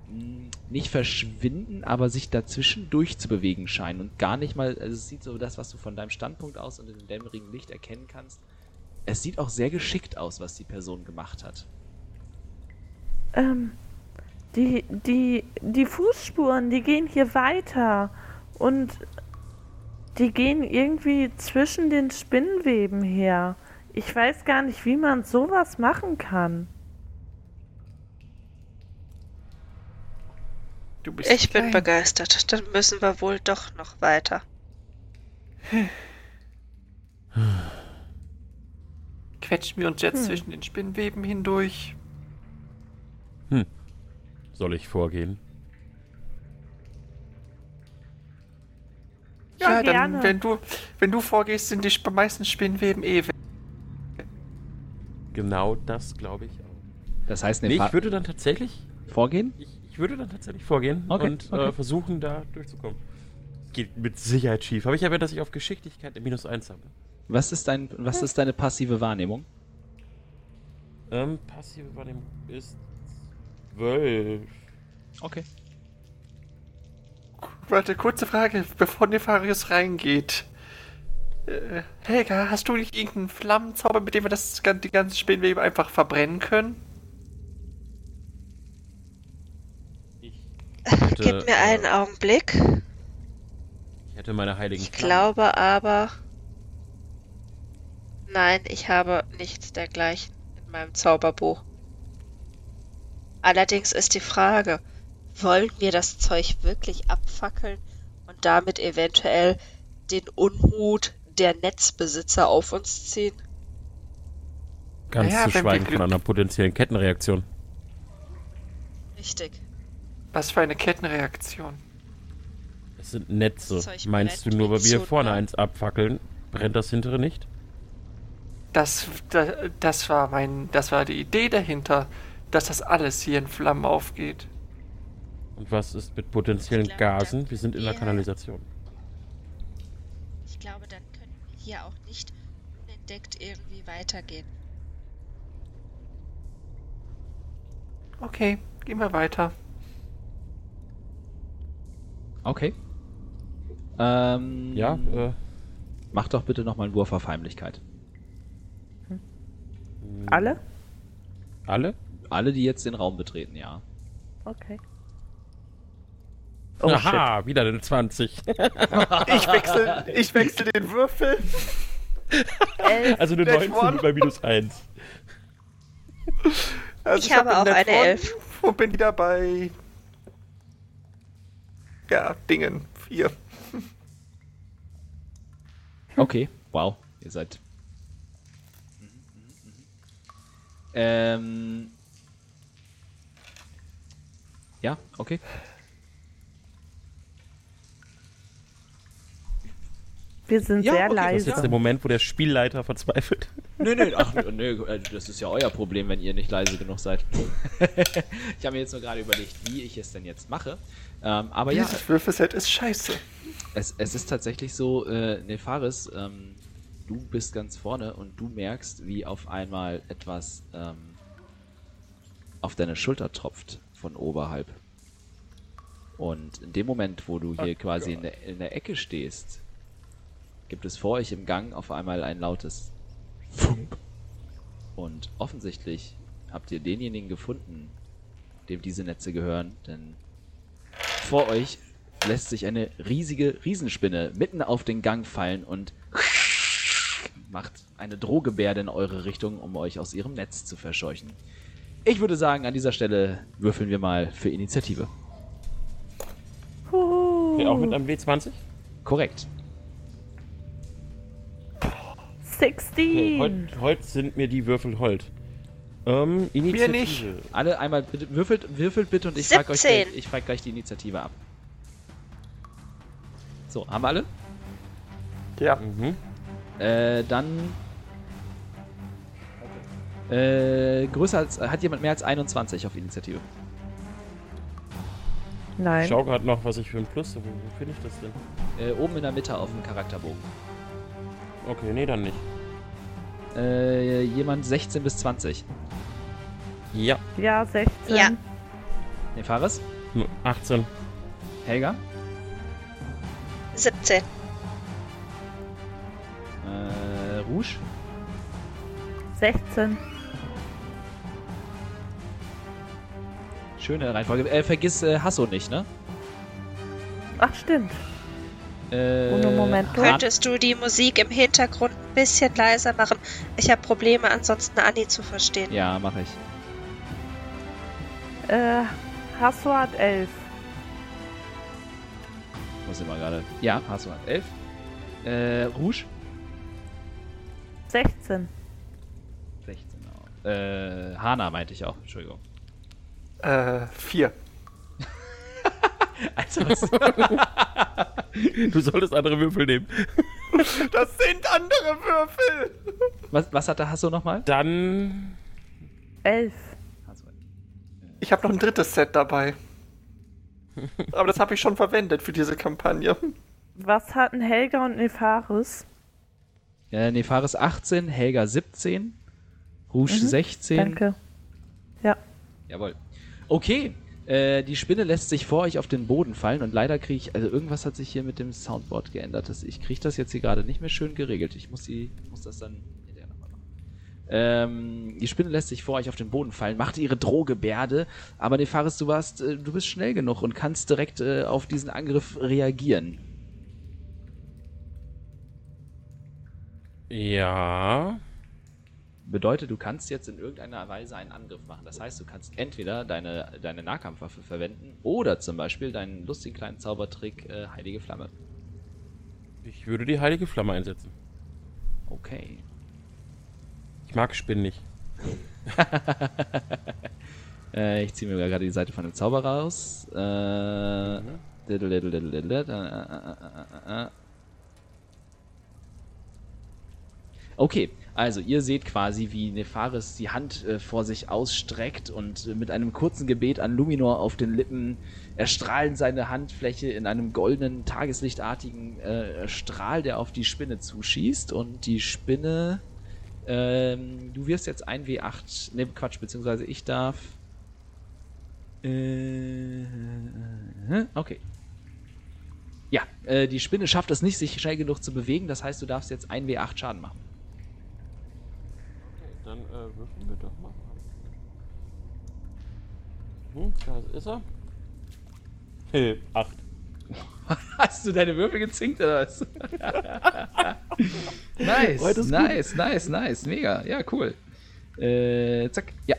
mh, nicht verschwinden, aber sich dazwischen durchzubewegen scheinen und gar nicht mal, also es sieht so das, was du von deinem Standpunkt aus und in dem dämmerigen Licht erkennen kannst. Es sieht auch sehr geschickt aus, was die Person gemacht hat. Ähm, die, die, die Fußspuren, die gehen hier weiter. Und die gehen irgendwie zwischen den Spinnenweben her. Ich weiß gar nicht, wie man sowas machen kann. Du bist Ich bin klein. begeistert. Dann müssen wir wohl doch noch weiter. Quetschen wir uns jetzt zwischen den Spinnweben hindurch. Soll ich vorgehen? Ja, Ja, dann, gerne. wenn du, wenn du vorgehst, sind die meisten Spinnweben eh weg. Genau das glaube ich auch. Das heißt, Nee, ich würde dann tatsächlich. vorgehen? Ich, ich würde dann tatsächlich vorgehen Okay, und okay. Äh, versuchen, da durchzukommen. Geht mit Sicherheit schief. Aber ich habe ja, dass ich auf Geschicklichkeit eine minus 1 habe. Was ist, dein, was ist deine passive Wahrnehmung? Ähm, passive Wahrnehmung ist 12. Okay. Warte, kurze Frage, bevor Nefarius reingeht. Äh, Helga, hast du nicht irgendeinen Flammenzauber, mit dem wir das, die ganzen Spinnwebe einfach verbrennen können? Ich Gib mir äh, einen Augenblick. Ich hätte meine heiligen Ich Flammen. glaube aber. Nein, ich habe nichts dergleichen in meinem Zauberbuch. Allerdings ist die Frage, wollen wir das Zeug wirklich abfackeln und damit eventuell den Unmut der Netzbesitzer auf uns ziehen? Ganz Naja, zu schweigen von einer potenziellen Kettenreaktion. Richtig. Was für eine Kettenreaktion. Es sind Netze. Meinst du nur, weil wie wir vorne ne? eins abfackeln, brennt das hintere nicht? Das, das, das war mein, das war die Idee dahinter, dass das alles hier in Flammen aufgeht. Und was ist mit potenziellen glaube, Gasen? Wir sind in der Kanalisation. Ich glaube, dann können wir hier auch nicht unentdeckt irgendwie weitergehen. Okay, gehen wir weiter. Okay. Ähm, Ja, äh, Mach doch bitte nochmal einen Wurf auf Heimlichkeit. Alle? alle? Alle, die jetzt den Raum betreten, ja. Okay. Oh, Aha, wieder eine 20. Ich wechsle, ich wechsle den Würfel. shit. Elf. Also eine Net 19 one. bei minus 1. Also Ich habe hab auch eine von- Elf. Und bin wieder bei. Ja, Dingen. Vier. Okay, wow, ihr seid. Ähm. Ja, okay. Wir sind Ja, sehr okay, das Das ist leise. jetzt der Moment, wo der Spielleiter verzweifelt. Nö, nö, ach, nö, äh, das ist ja euer Problem, wenn ihr nicht leise genug seid. ich habe mir jetzt nur gerade überlegt, wie ich es denn jetzt mache. Ähm, aber ja, Dieses Würfelset ist scheiße. es, es ist tatsächlich so, äh, Nefaris, ähm, du bist ganz vorne und du merkst, wie auf einmal etwas ähm, auf deine Schulter tropft von oberhalb. Und in dem Moment, wo du hier quasi in der, in der Ecke stehst, gibt es vor euch im Gang auf einmal ein lautes Funk. Und offensichtlich habt ihr denjenigen gefunden, dem diese Netze gehören, denn vor euch lässt sich eine riesige Riesenspinne mitten auf den Gang fallen und macht eine Drohgebärde in eure Richtung, um euch aus ihrem Netz zu verscheuchen. Ich würde sagen, an dieser Stelle würfeln wir mal für Initiative. Okay, auch mit einem W20? Korrekt. 16. Okay, heute, heute sind mir die Würfel hold. Ähm, Initiative. nicht. Alle einmal bitte, würfelt, würfelt bitte und ich frage euch 17. gleich, ich frag gleich die Initiative ab. So, haben wir alle? Ja. Mhm. Äh, dann. Äh, größer als. Hat jemand mehr als 21 auf Initiative? Ich Nein. schau gerade noch, was ich für ein Plus habe. Wo, wo finde ich das denn? Äh, oben in der Mitte auf dem Charakterbogen. Okay, nee, dann nicht. Äh, jemand 16 bis 20. Ja, Ja, 16. Ja. Ne, Fares? nur 18. Helga? 17. Äh, Rouge? 16. Schöne Reihenfolge. Äh, vergiss äh, Hasso nicht, ne? Ach, stimmt. Äh, Könntest du die Musik im Hintergrund ein bisschen leiser machen? Ich habe Probleme, ansonsten Anni zu verstehen. Ja, mache ich. Äh, Hasso hat 11. Muss ich mal gerade. Ja, Hasso hat 11. Äh, Rouge? 16. 16 auch. Äh, Hana meinte ich auch. Entschuldigung. Äh, vier. Also, was, Du solltest andere Würfel nehmen. Das sind andere Würfel! was, was hat der Hasso nochmal? Dann 11. Hasso. Ich habe noch ein drittes Set dabei. Aber das habe ich schon verwendet für diese Kampagne. Was hatten Helga und Nefaris? Äh, Nefaris 18, Helga 17, Rouge Mhm, 16. Danke. Ja. Jawohl. Okay, äh, die Spinne lässt sich vor euch auf den Boden fallen und leider kriege ich, also irgendwas hat sich hier mit dem Soundboard geändert. Das, ich kriege das jetzt hier gerade nicht mehr schön geregelt. Ich muss, die, muss das dann hinterher nochmal machen. Ähm, die Spinne lässt sich vor euch auf den Boden fallen, macht ihre Drohgebärde, aber Nefaris, du warst, äh, du bist schnell genug und kannst direkt äh, auf diesen Angriff reagieren. ja. Bedeutet, du kannst jetzt in irgendeiner Weise einen Angriff machen. Das heißt, du kannst entweder deine, deine Nahkampfwaffe verwenden oder zum Beispiel deinen lustigen kleinen Zaubertrick äh, Heilige Flamme. Ich würde die heilige Flamme einsetzen. Okay. Ich mag Spinnen nicht. Äh, ich ziehe mir gerade die Seite von dem Zauber raus. Äh, diddle, diddle, diddle, diddle, äh, äh, äh, äh, äh. Okay, also ihr seht quasi, wie Nefaris die Hand äh, vor sich ausstreckt und äh, mit einem kurzen Gebet an Luminor auf den Lippen erstrahlen seine Handfläche in einem goldenen, tageslichtartigen äh, Strahl, der auf die Spinne zuschießt und die Spinne ähm, du wirst jetzt ein W8, ne Quatsch, beziehungsweise ich darf. Äh, okay. Ja, äh, die Spinne schafft es nicht, sich schnell genug zu bewegen, das heißt, du darfst jetzt ein W8 Schaden machen. Dann äh, würfeln wir doch mal. Hm, da ist er. Äh, acht. Hast du deine Würfel gezinkt oder was? nice, gut. nice, nice, nice, mega, ja, cool. Äh, zack, ja.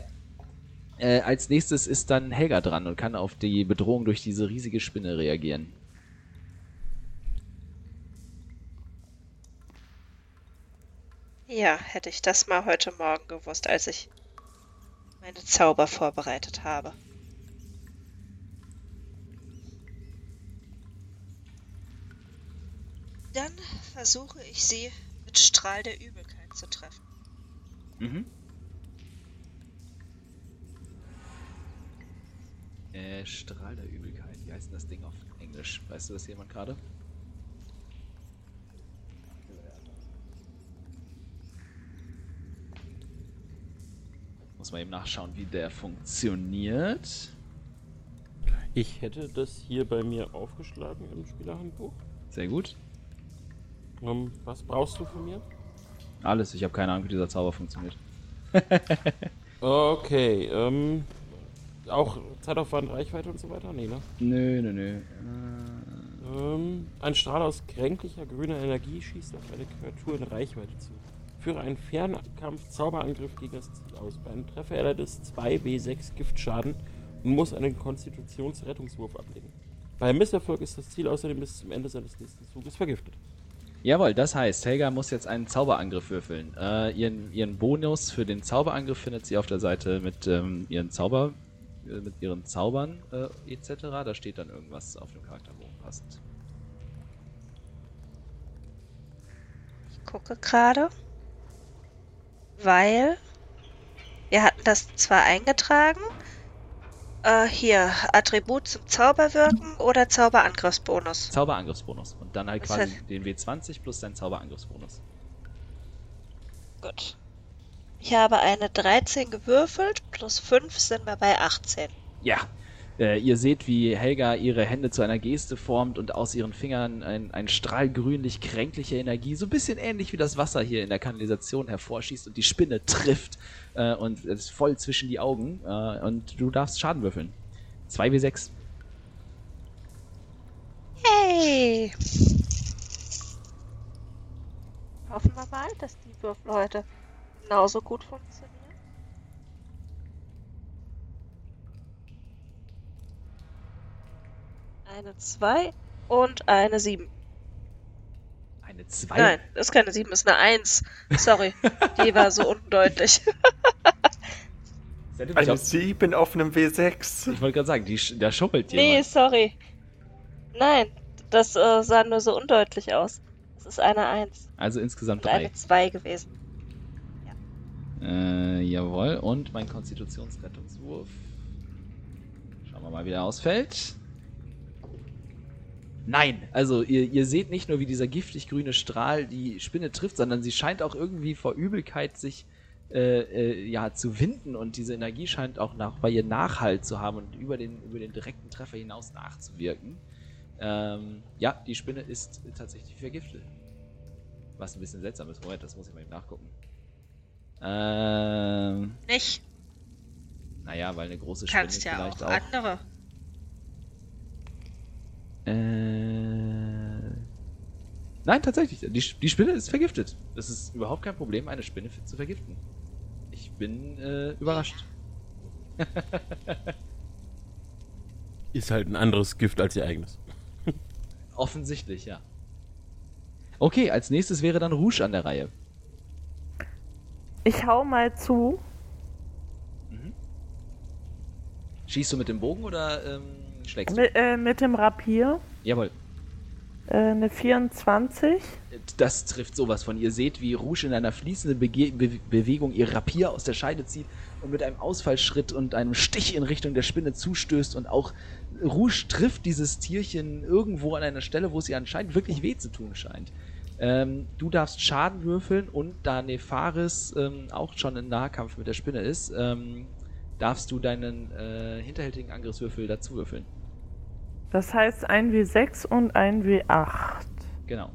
Äh, als nächstes ist dann Helga dran und kann auf die Bedrohung durch diese riesige Spinne reagieren. Ja, hätte ich das mal heute Morgen gewusst, als ich meine Zauber vorbereitet habe. Dann versuche ich sie mit Strahl der Übelkeit zu treffen. Mhm. Äh, Strahl der Übelkeit. Wie heißt denn das Ding auf Englisch? Weißt du das jemand gerade? Muss mal eben nachschauen, wie der funktioniert. Ich hätte das hier bei mir aufgeschlagen im Spielerhandbuch. Sehr gut. Ähm, was brauchst du von mir? Alles, ich habe keine Ahnung, wie dieser Zauber funktioniert. Okay, ähm. Auch Zeitaufwand, Reichweite und so weiter? Nee, ne? Nö, nö, nö. Äh, Ähm, ein Strahl aus kränklicher grüner Energie schießt auf eine Kreatur in Reichweite zu. Führe einen Fernkampf-Zauberangriff gegen das Ziel aus. Bei einem Treffer erleidet es 2b6 Giftschaden und muss einen Konstitutionsrettungswurf ablegen. Bei Misserfolg ist das Ziel außerdem bis zum Ende seines nächsten Zuges vergiftet. Jawohl, das heißt, Helga muss jetzt einen Zauberangriff würfeln. Äh, ihren, ihren Bonus für den Zauberangriff findet sie auf der Seite mit ähm, ihren Zauber, äh, mit ihren Zaubern äh, etc. Da steht dann irgendwas auf dem Charakterbogen passend. Ich gucke gerade, weil wir hatten das zwar eingetragen. Äh, hier, Attribut zum Zauberwirken oder Zauberangriffsbonus. Zauberangriffsbonus. Und dann halt quasi den W20 plus dein Zauberangriffsbonus. Gut. Ich habe eine 13 gewürfelt, plus 5 sind wir bei 18. Ja. Äh, ihr seht, wie Helga ihre Hände zu einer Geste formt und aus ihren Fingern ein, ein Strahl grünlich kränklicher Energie, so ein bisschen ähnlich wie das Wasser hier in der Kanalisation hervorschießt und die Spinne trifft äh, und es ist voll zwischen die Augen. Äh, und du darfst Schaden würfeln. 2w6. Hey! Hoffen wir mal, dass die Würfel heute genauso gut funktionieren. Eine 2 und eine 7. Eine 2. Nein, das ist keine 7, ist eine 1. Sorry, die war so undeutlich. Ich, Eine glaub, 7 auf einem W6. ich wollte gerade sagen, die, da schummelt Nee, jemand. sorry. Nein, das äh, sah nur so undeutlich aus. Es ist eine 1 Also insgesamt und 3. eine 2 gewesen. Äh, jawohl. Und mein Konstitutionsrettungswurf. Schauen wir mal, wie der ausfällt. Nein, also ihr, ihr seht nicht nur, wie dieser giftig grüne Strahl die Spinne trifft, sondern sie scheint auch irgendwie vor Übelkeit sich äh, äh, ja, zu winden und diese Energie scheint auch nach, bei ihr Nachhalt zu haben und über den, über den direkten Treffer hinaus nachzuwirken. Ähm, ja, die Spinne ist tatsächlich vergiftet. Was ein bisschen seltsam ist. Moment, das muss ich mal eben nachgucken. Ähm, Nicht? naja, weil eine große Spinne kannst ja vielleicht auch, auch. andere. Äh, nein, tatsächlich. Die, die Spinne ist vergiftet. Es ist überhaupt kein Problem, eine Spinne zu vergiften. Ich bin äh, überrascht. Ist halt ein anderes Gift als ihr eigenes. Offensichtlich, ja. Okay, als nächstes wäre dann Rouge an der Reihe. Ich hau mal zu. Schießt du mit dem Bogen oder ähm, schlägst du? Mit, äh, mit dem Rapier. Jawohl. Äh, eine 24. Das trifft sowas von. Ihr seht, wie Rouge in einer fließenden Bege Be Bewegung ihr Rapier aus der Scheide zieht und mit einem Ausfallschritt und einem Stich in Richtung der Spinne zustößt und auch Rouge trifft dieses Tierchen irgendwo an einer Stelle, wo es ihr anscheinend wirklich weh zu tun scheint. Ähm, du darfst Schaden würfeln und da Nefaris ähm, auch schon in Nahkampf mit der Spinne ist, ähm, darfst du deinen äh, hinterhältigen Angriffswürfel dazu würfeln. Das heißt ein W6 und ein W8. Genau.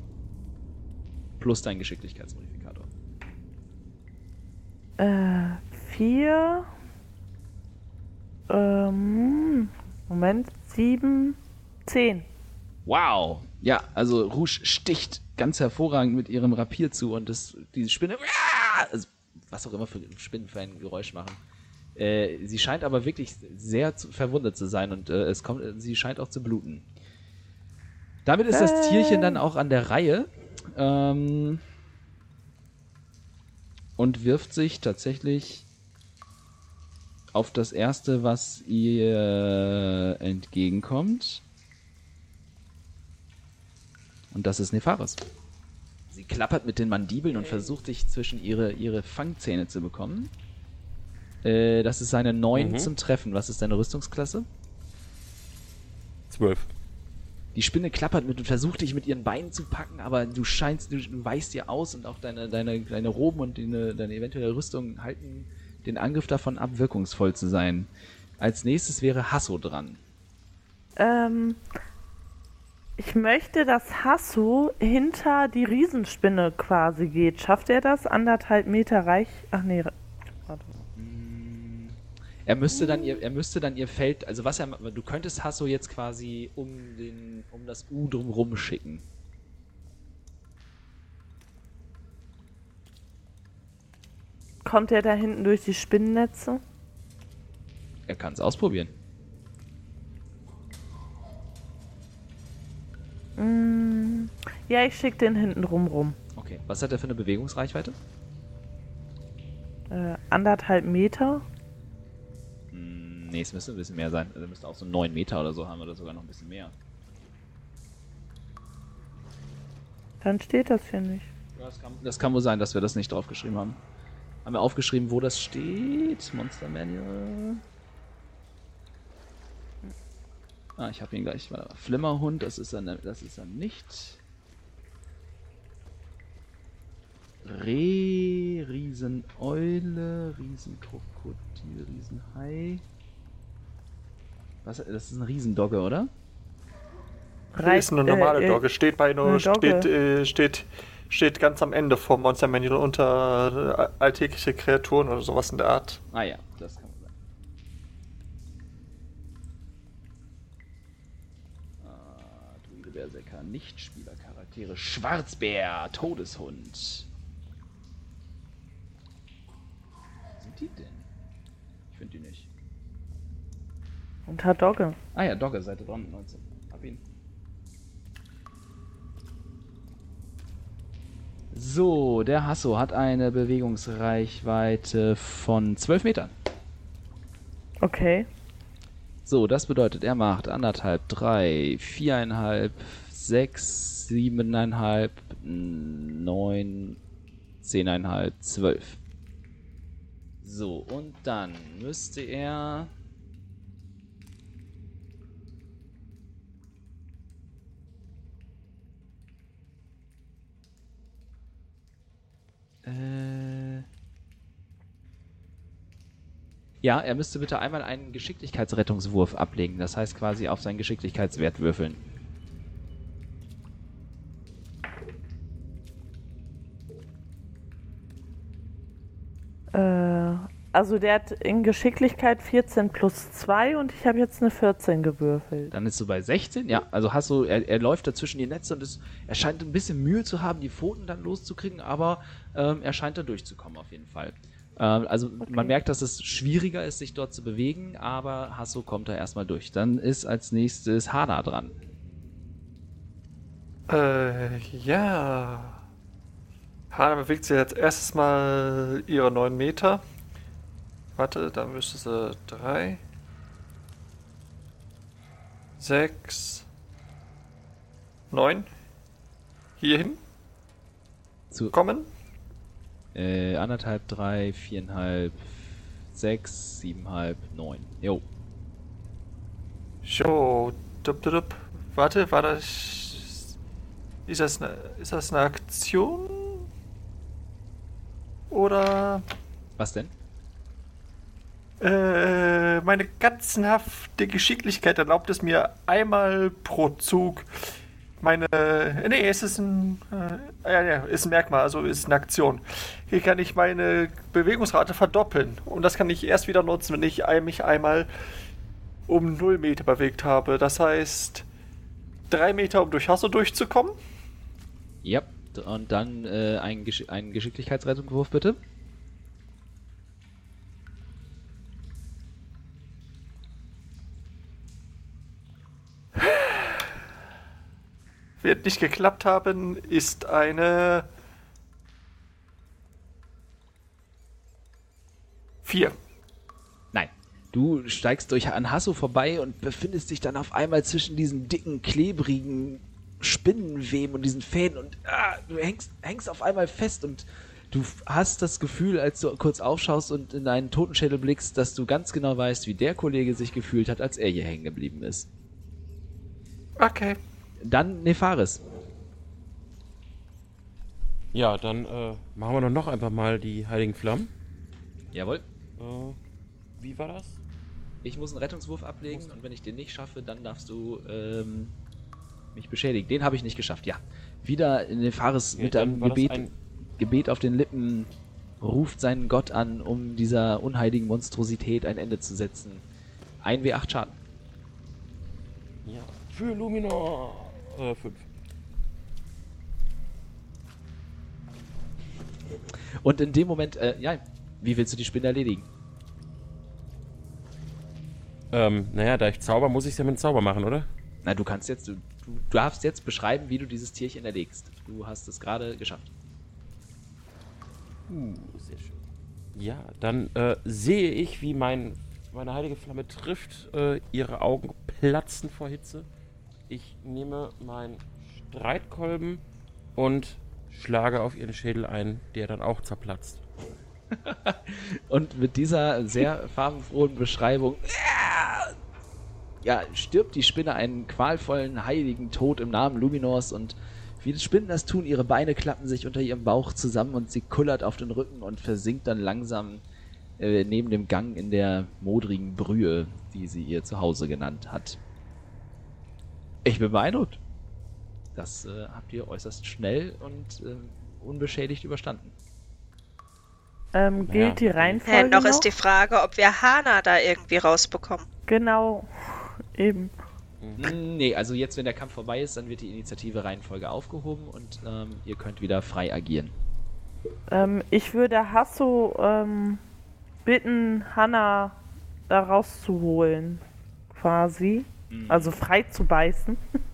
Plus dein Geschicklichkeitsmodifikator. Äh, 4. Ähm, Moment, 7, 10. Wow! Ja, also Rouge sticht ganz hervorragend mit ihrem Rapier zu und das, diese Spinne, also, was auch immer für Spinnen für ein Geräusch machen, Äh, sie scheint aber wirklich sehr zu, verwundet zu sein und äh, es kommt, sie scheint auch zu bluten. Damit ist das Tierchen dann auch an der Reihe ähm, und wirft sich tatsächlich auf das erste, was ihr entgegenkommt. Und das ist Nefaris. Sie klappert mit den Mandibeln und versucht sich zwischen ihre, ihre Fangzähne zu bekommen. Äh, das ist eine 9 Mhm. zum Treffen. Was ist deine Rüstungsklasse? Zwölf. Die Spinne klappert mit und versucht dich mit ihren Beinen zu packen, aber du scheinst, du, du weichst dir aus und auch deine, deine, deine Roben und deine, deine eventuelle Rüstung halten den Angriff davon ab, wirkungsvoll zu sein. Als nächstes wäre Hasso dran. Ähm, ich möchte, dass Hasso hinter die Riesenspinne quasi geht. Schafft er das? Anderthalb Meter reich. Ach nee. Warte. Er müsste dann ihr, er müsste dann ihr Feld, also was er, du könntest Hasso jetzt quasi um den, um das U drumrum schicken. Kommt er da hinten durch die Spinnennetze? Er kann es ausprobieren. Mm, ja, ich schicke den hinten rum rum. Okay. Was hat er für eine Bewegungsreichweite? Äh, anderthalb Meter. Nee, es müsste ein bisschen mehr sein. Er müsste auch so 9 Meter oder so haben oder sogar noch ein bisschen mehr. Dann steht das hier nicht. Ja, das, kann, das kann wohl sein, dass wir das nicht draufgeschrieben haben. Haben wir aufgeschrieben, wo das steht? Monster Manual. Ah, ich habe ihn gleich. Warte mal. Flimmerhund, das ist er, ne- das ist er nicht. Reh, Rieseneule, Riesenkrokodil, Riesenhai. Was? Das ist ein Riesendogge, oder? Hier ist eine normale äh, äh, Dogge. Steht bei nur, steht, äh, steht, steht ganz am Ende vom Monster Manual unter äh, alltägliche Kreaturen oder sowas in der Art. Ah ja, das kann sein. Ah, Druide Berserker, Nichtspielercharaktere, Schwarzbär, Todeshund. Wo sind die denn? Ich finde die nicht. Unter Dogge. Ah ja, Dogge, Seite 319. Hab ihn. So, der Hasso hat eine Bewegungsreichweite von 12 Metern. Okay. So, das bedeutet, er macht anderthalb, drei, viereinhalb, sechs, siebeneinhalb, neun, zehneinhalb, zwölf. So, und dann müsste er. Äh. Ja, er müsste bitte einmal einen Geschicklichkeitsrettungswurf ablegen. Das heißt quasi auf seinen Geschicklichkeitswert würfeln. Also der hat in Geschicklichkeit 14 plus 2 und ich habe jetzt eine 14 gewürfelt. Dann ist du bei 16. Ja, also hast du, er, er läuft da zwischen die Netze und es, er scheint ein bisschen Mühe zu haben, die Pfoten dann loszukriegen, aber ähm, er scheint da durchzukommen auf jeden Fall. Ähm, also man merkt, dass es schwieriger ist, sich dort zu bewegen, aber Hasso kommt da erstmal durch. Dann ist als nächstes Hana dran. Äh, ja. Hana bewegt sich jetzt erstes Mal ihre 9 Meter. Warte, da müsste sie 3, 6, 9 hierhin Zu kommen. äh, anderthalb, drei, viereinhalb, sechs, siebenhalb, neun. Jo. So, dup, dup, dup. Warte, war das. Ist das eine, ist das eine Aktion? Oder. Was denn? Äh, meine ganzenhafte Geschicklichkeit erlaubt es mir einmal pro Zug meine. Nee, es ist ein. Äh, ja, ja, ist ein Merkmal, also ist eine Aktion. Hier kann ich meine Bewegungsrate verdoppeln. Und das kann ich erst wieder nutzen, wenn ich mich einmal um 0 Meter bewegt habe. Das heißt, 3 Meter, um durch Hasso durchzukommen. Ja. Und dann äh, ein, Gesch einen Geschicklichkeitsrettungswurf bitte. Wird nicht geklappt haben, ist eine 4. Nein. Du steigst durch an Hasso vorbei und befindest dich dann auf einmal zwischen diesen dicken, klebrigen Spinnenweben und diesen Fäden und ah, du hängst, hängst auf einmal fest und du hast das Gefühl, als du kurz aufschaust und in deinen Totenschädel blickst, dass du ganz genau weißt, wie der Kollege sich gefühlt hat, als er hier hängen geblieben ist. Okay. Dann Nefaris. Ja, dann äh, machen wir doch noch einfach mal die Heiligen Flammen. Jawohl. Äh, wie war das? Ich muss einen Rettungswurf ablegen und wenn ich den nicht schaffe, dann darfst du ähm, mich beschädigen. Den habe ich nicht geschafft, ja. Wieder Nefaris Okay, mit einem Gebet, ein- Gebet auf den Lippen ruft seinen Gott an, um dieser unheiligen Monstrosität ein Ende zu setzen. 1 W8 Schaden. Ja. Für Luminor. Äh, 5. Und in dem Moment, äh, ja, wie willst du die Spinne erledigen? Ähm, naja, da ich Zauber, muss ich es ja mit dem Zauber machen, oder? Na, du kannst jetzt, du, du darfst jetzt beschreiben, wie du dieses Tierchen erlegst. Du hast es gerade geschafft. Uh, sehr schön. Ja, dann äh, sehe ich, wie mein, meine heilige Flamme trifft. Äh, ihre Augen platzen vor Hitze. Ich nehme meinen Streitkolben und schlage auf ihren Schädel ein, der dann auch zerplatzt. Und mit dieser sehr farbenfrohen Beschreibung, ja, stirbt die Spinne einen qualvollen, heiligen Tod im Namen Luminors und wie die Spinnen das tun, ihre Beine klappen sich unter ihrem Bauch zusammen und sie kullert auf den Rücken und versinkt dann langsam äh, neben dem Gang in der modrigen Brühe, die sie ihr Zuhause genannt hat. Ich bin beeindruckt. Das äh, habt ihr äußerst schnell und äh, unbeschädigt überstanden. Ähm, gilt Ja. die Reihenfolge noch noch? ist die Frage, ob wir Hana da irgendwie rausbekommen. Genau, eben. Nee, also jetzt, wenn der Kampf vorbei ist, dann wird die Initiative Reihenfolge aufgehoben und ähm, ihr könnt wieder frei agieren. Ähm, ich würde Hasso ähm, bitten, Hannah da rauszuholen, quasi. Also frei zu beißen.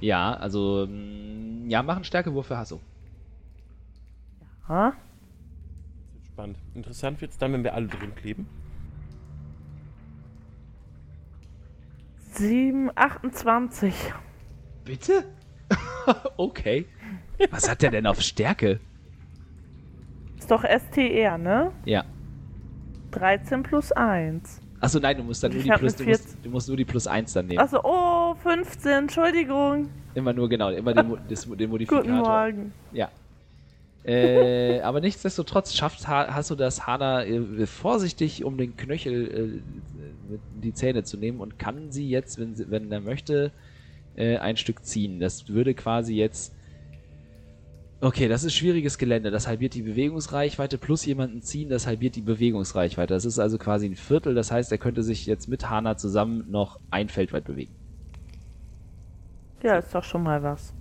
Ja, also, mm, ja, mach einen Stärkewurf für Hasso. Wird spannend. Interessant wird es dann, wenn wir alle drin kleben. 7, 28. Bitte? okay. Was hat der denn auf Stärke? Ist doch STR, ne? Ja. 13 plus 1. Achso, nein, du musst dann nur die Plus, du musst, du musst nur die Plus 1 dann nehmen. Also, oh, 15, Entschuldigung. Immer nur, genau, immer den, das, den Modifikator. Guten Morgen. Ja. Äh, aber nichtsdestotrotz schafft ha hast du das Hana äh, vorsichtig um den Knöchel äh, die Zähne zu nehmen und kann sie jetzt, wenn, sie, wenn er möchte, äh, ein Stück ziehen. Das würde quasi jetzt. Okay, das ist schwieriges Gelände. Das halbiert die Bewegungsreichweite plus jemanden ziehen, das halbiert die Bewegungsreichweite. Das ist also quasi ein Viertel. Das heißt, er könnte sich jetzt mit Hana zusammen noch ein Feld weit bewegen. Ja, ist doch schon mal was.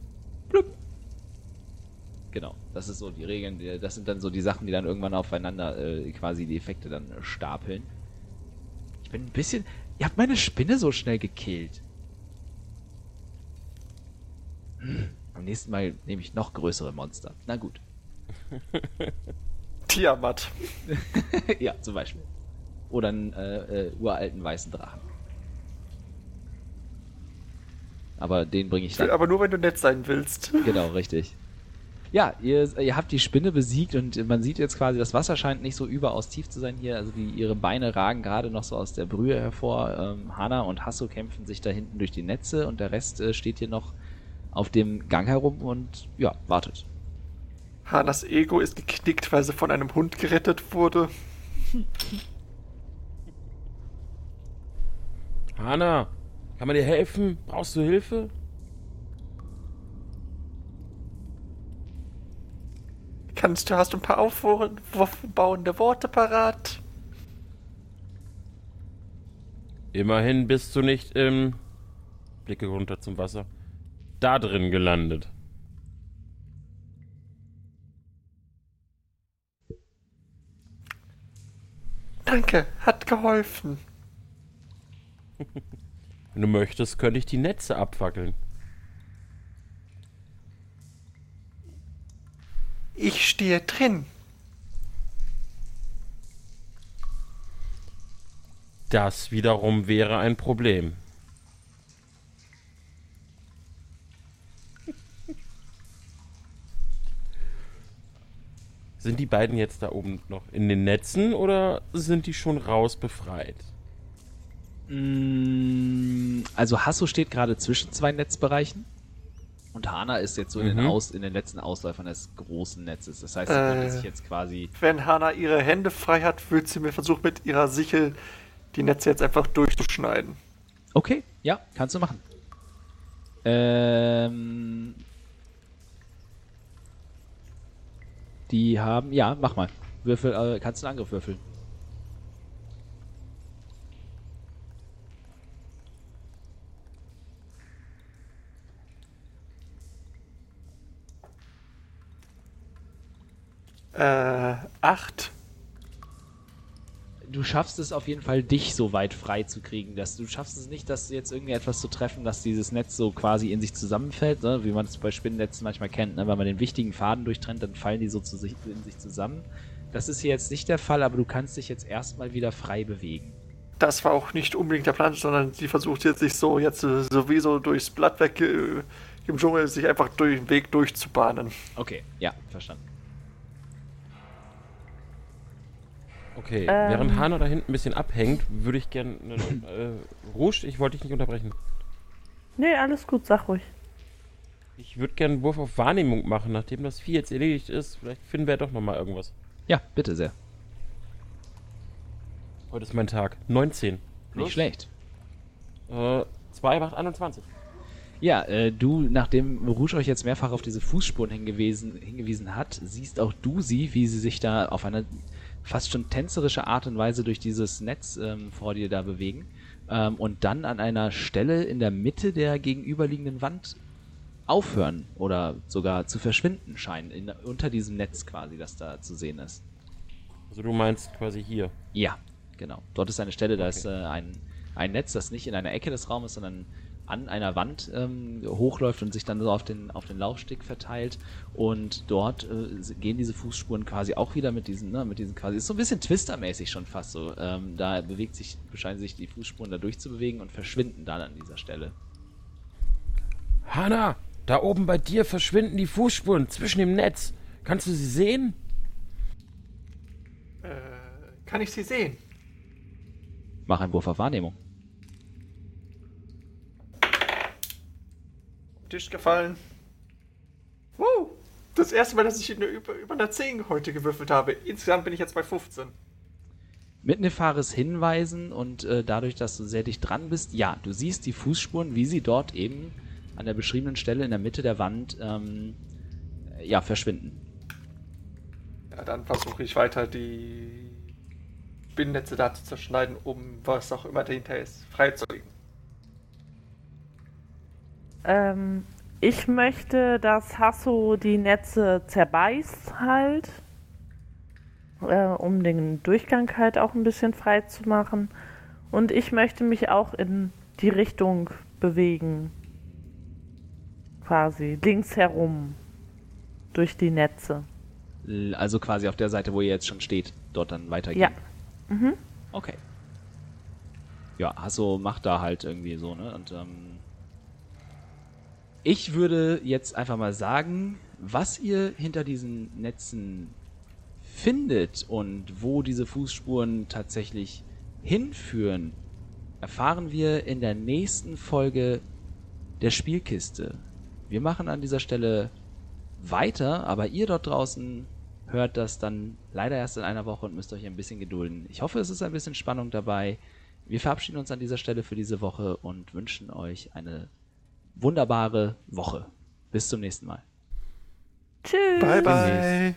Genau, das ist so die Regeln, das sind dann so die Sachen, die dann irgendwann aufeinander äh, quasi die Effekte dann äh, stapeln. Ich bin ein bisschen. Ihr habt meine Spinne so schnell gekillt. Hm, Am nächsten Mal nehme ich noch größere Monster. Na gut. Tiamat. ja, zum Beispiel. Oder einen äh, äh, uralten weißen Drachen. Aber den bringe ich dann. Aber nur wenn du nett sein willst. Genau, richtig. Ja, ihr, ihr habt die Spinne besiegt und man sieht jetzt quasi, das Wasser scheint nicht so überaus tief zu sein hier. Also die, ihre Beine ragen gerade noch so aus der Brühe hervor. Ähm, Hana und Hasso kämpfen sich da hinten durch die Netze und der Rest äh, steht hier noch auf dem Gang herum und ja, wartet. Hanas Ego ist geknickt, weil sie von einem Hund gerettet wurde. Hanna, kann man dir helfen? Brauchst du Hilfe? Kannst du, hast du ein paar aufbauende Worte parat? Immerhin bist du nicht im. Blicke runter zum Wasser da drin gelandet? Danke, hat geholfen. Wenn du möchtest, könnte ich die Netze abfackeln. Ich stehe drin. Das wiederum wäre ein Problem. Sind die beiden jetzt da oben noch in den Netzen oder sind die schon raus befreit? Mm, Also Hasso steht gerade zwischen zwei Netzbereichen. Und Hana ist jetzt so in, den Mhm. Aus, in den letzten Ausläufern des großen Netzes. Das heißt, sie Äh. sich jetzt quasi. Wenn Hana ihre Hände frei hat, wird sie mir versuchen, mit ihrer Sichel die Netze jetzt einfach durchzuschneiden. Okay, ja, kannst du machen. Ähm. Die haben. Ja, mach mal. Würfel, äh, kannst einen Angriff würfeln. Äh, acht. Du schaffst es auf jeden Fall, dich so weit frei zu kriegen, dass du schaffst es nicht, dass jetzt irgendwie etwas zu treffen, dass dieses Netz so quasi in sich zusammenfällt, ne? wie man es bei Spinnennetzen manchmal kennt, ne? wenn man den wichtigen Faden durchtrennt, dann fallen die so sich, in sich zusammen. Das ist hier jetzt nicht der Fall, aber du kannst dich jetzt erstmal wieder frei bewegen. Das war auch nicht unbedingt der Plan, sondern sie versucht jetzt sich so jetzt äh, sowieso durchs Blattwerk äh, im Dschungel sich einfach durch den Weg durchzubahnen. Okay, ja, verstanden. Okay, Ähm. während Hana da hinten ein bisschen abhängt, würde ich gerne. Äh, Rouge, ich wollte dich nicht unterbrechen. Nee, alles gut, sag ruhig. Ich würde gerne einen Wurf auf Wahrnehmung machen, nachdem das Vieh jetzt erledigt ist. Vielleicht finden wir ja doch nochmal irgendwas. Ja, bitte sehr. Heute ist mein Tag. 19. Nicht Plus, schlecht. Äh, 2 macht 21. Ja, äh, du, nachdem Rouge euch jetzt mehrfach auf diese Fußspuren hingewiesen, hingewiesen hat, siehst auch du sie, wie sie sich da auf eine fast schon tänzerische Art und Weise durch dieses Netz ähm, vor dir da bewegen ähm, und dann an einer Stelle in der Mitte der gegenüberliegenden Wand aufhören oder sogar zu verschwinden scheinen, in, unter diesem Netz quasi, das da zu sehen ist. Also du meinst quasi hier. Ja, genau. Dort ist eine Stelle, da Okay. ist äh, ein, ein Netz, das nicht in einer Ecke des Raumes, sondern an einer Wand ähm, hochläuft und sich dann so auf den, auf den Laufsteg verteilt. Und dort äh, gehen diese Fußspuren quasi auch wieder mit diesen, ne, mit diesen quasi, ist so ein bisschen Twister-mäßig schon fast so. Ähm, da bewegt sich, scheinen sich die Fußspuren da durchzubewegen und verschwinden dann an dieser Stelle. Hana, da oben bei dir verschwinden die Fußspuren zwischen dem Netz. Kannst du sie sehen? Äh, kann ich sie sehen? Mach einen Wurf auf Wahrnehmung. Tisch gefallen. Wow! Das erste Mal, dass ich über, über einer 10 heute gewürfelt habe. Insgesamt bin ich jetzt bei 15. Mit Nefaris Hinweisen und äh, dadurch, dass du sehr dicht dran bist, ja, du siehst die Fußspuren, wie sie dort eben an der beschriebenen Stelle in der Mitte der Wand ähm, äh, ja, verschwinden. Ja, dann versuche ich weiter die Spinnennetze da zu zerschneiden, um was auch immer dahinter ist, freizulegen. Ähm, ich möchte, dass Hasso die Netze zerbeißt halt, äh, um den Durchgang halt auch ein bisschen frei zu machen. Und ich möchte mich auch in die Richtung bewegen. Quasi, links herum. Durch die Netze. Also quasi auf der Seite, wo ihr jetzt schon steht, dort dann weitergehen. Ja. Mhm. Okay. Ja, Hasso macht da halt irgendwie so, ne? Und ähm, ich würde jetzt einfach mal sagen, was ihr hinter diesen Netzen findet und wo diese Fußspuren tatsächlich hinführen, erfahren wir in der nächsten Folge der Spielkiste. Wir machen an dieser Stelle weiter, aber ihr dort draußen hört das dann leider erst in einer Woche und müsst euch ein bisschen gedulden. Ich hoffe, es ist ein bisschen Spannung dabei. Wir verabschieden uns an dieser Stelle für diese Woche und wünschen euch eine wunderbare Woche. Bis zum nächsten Mal. Tschüss. Bye, bye.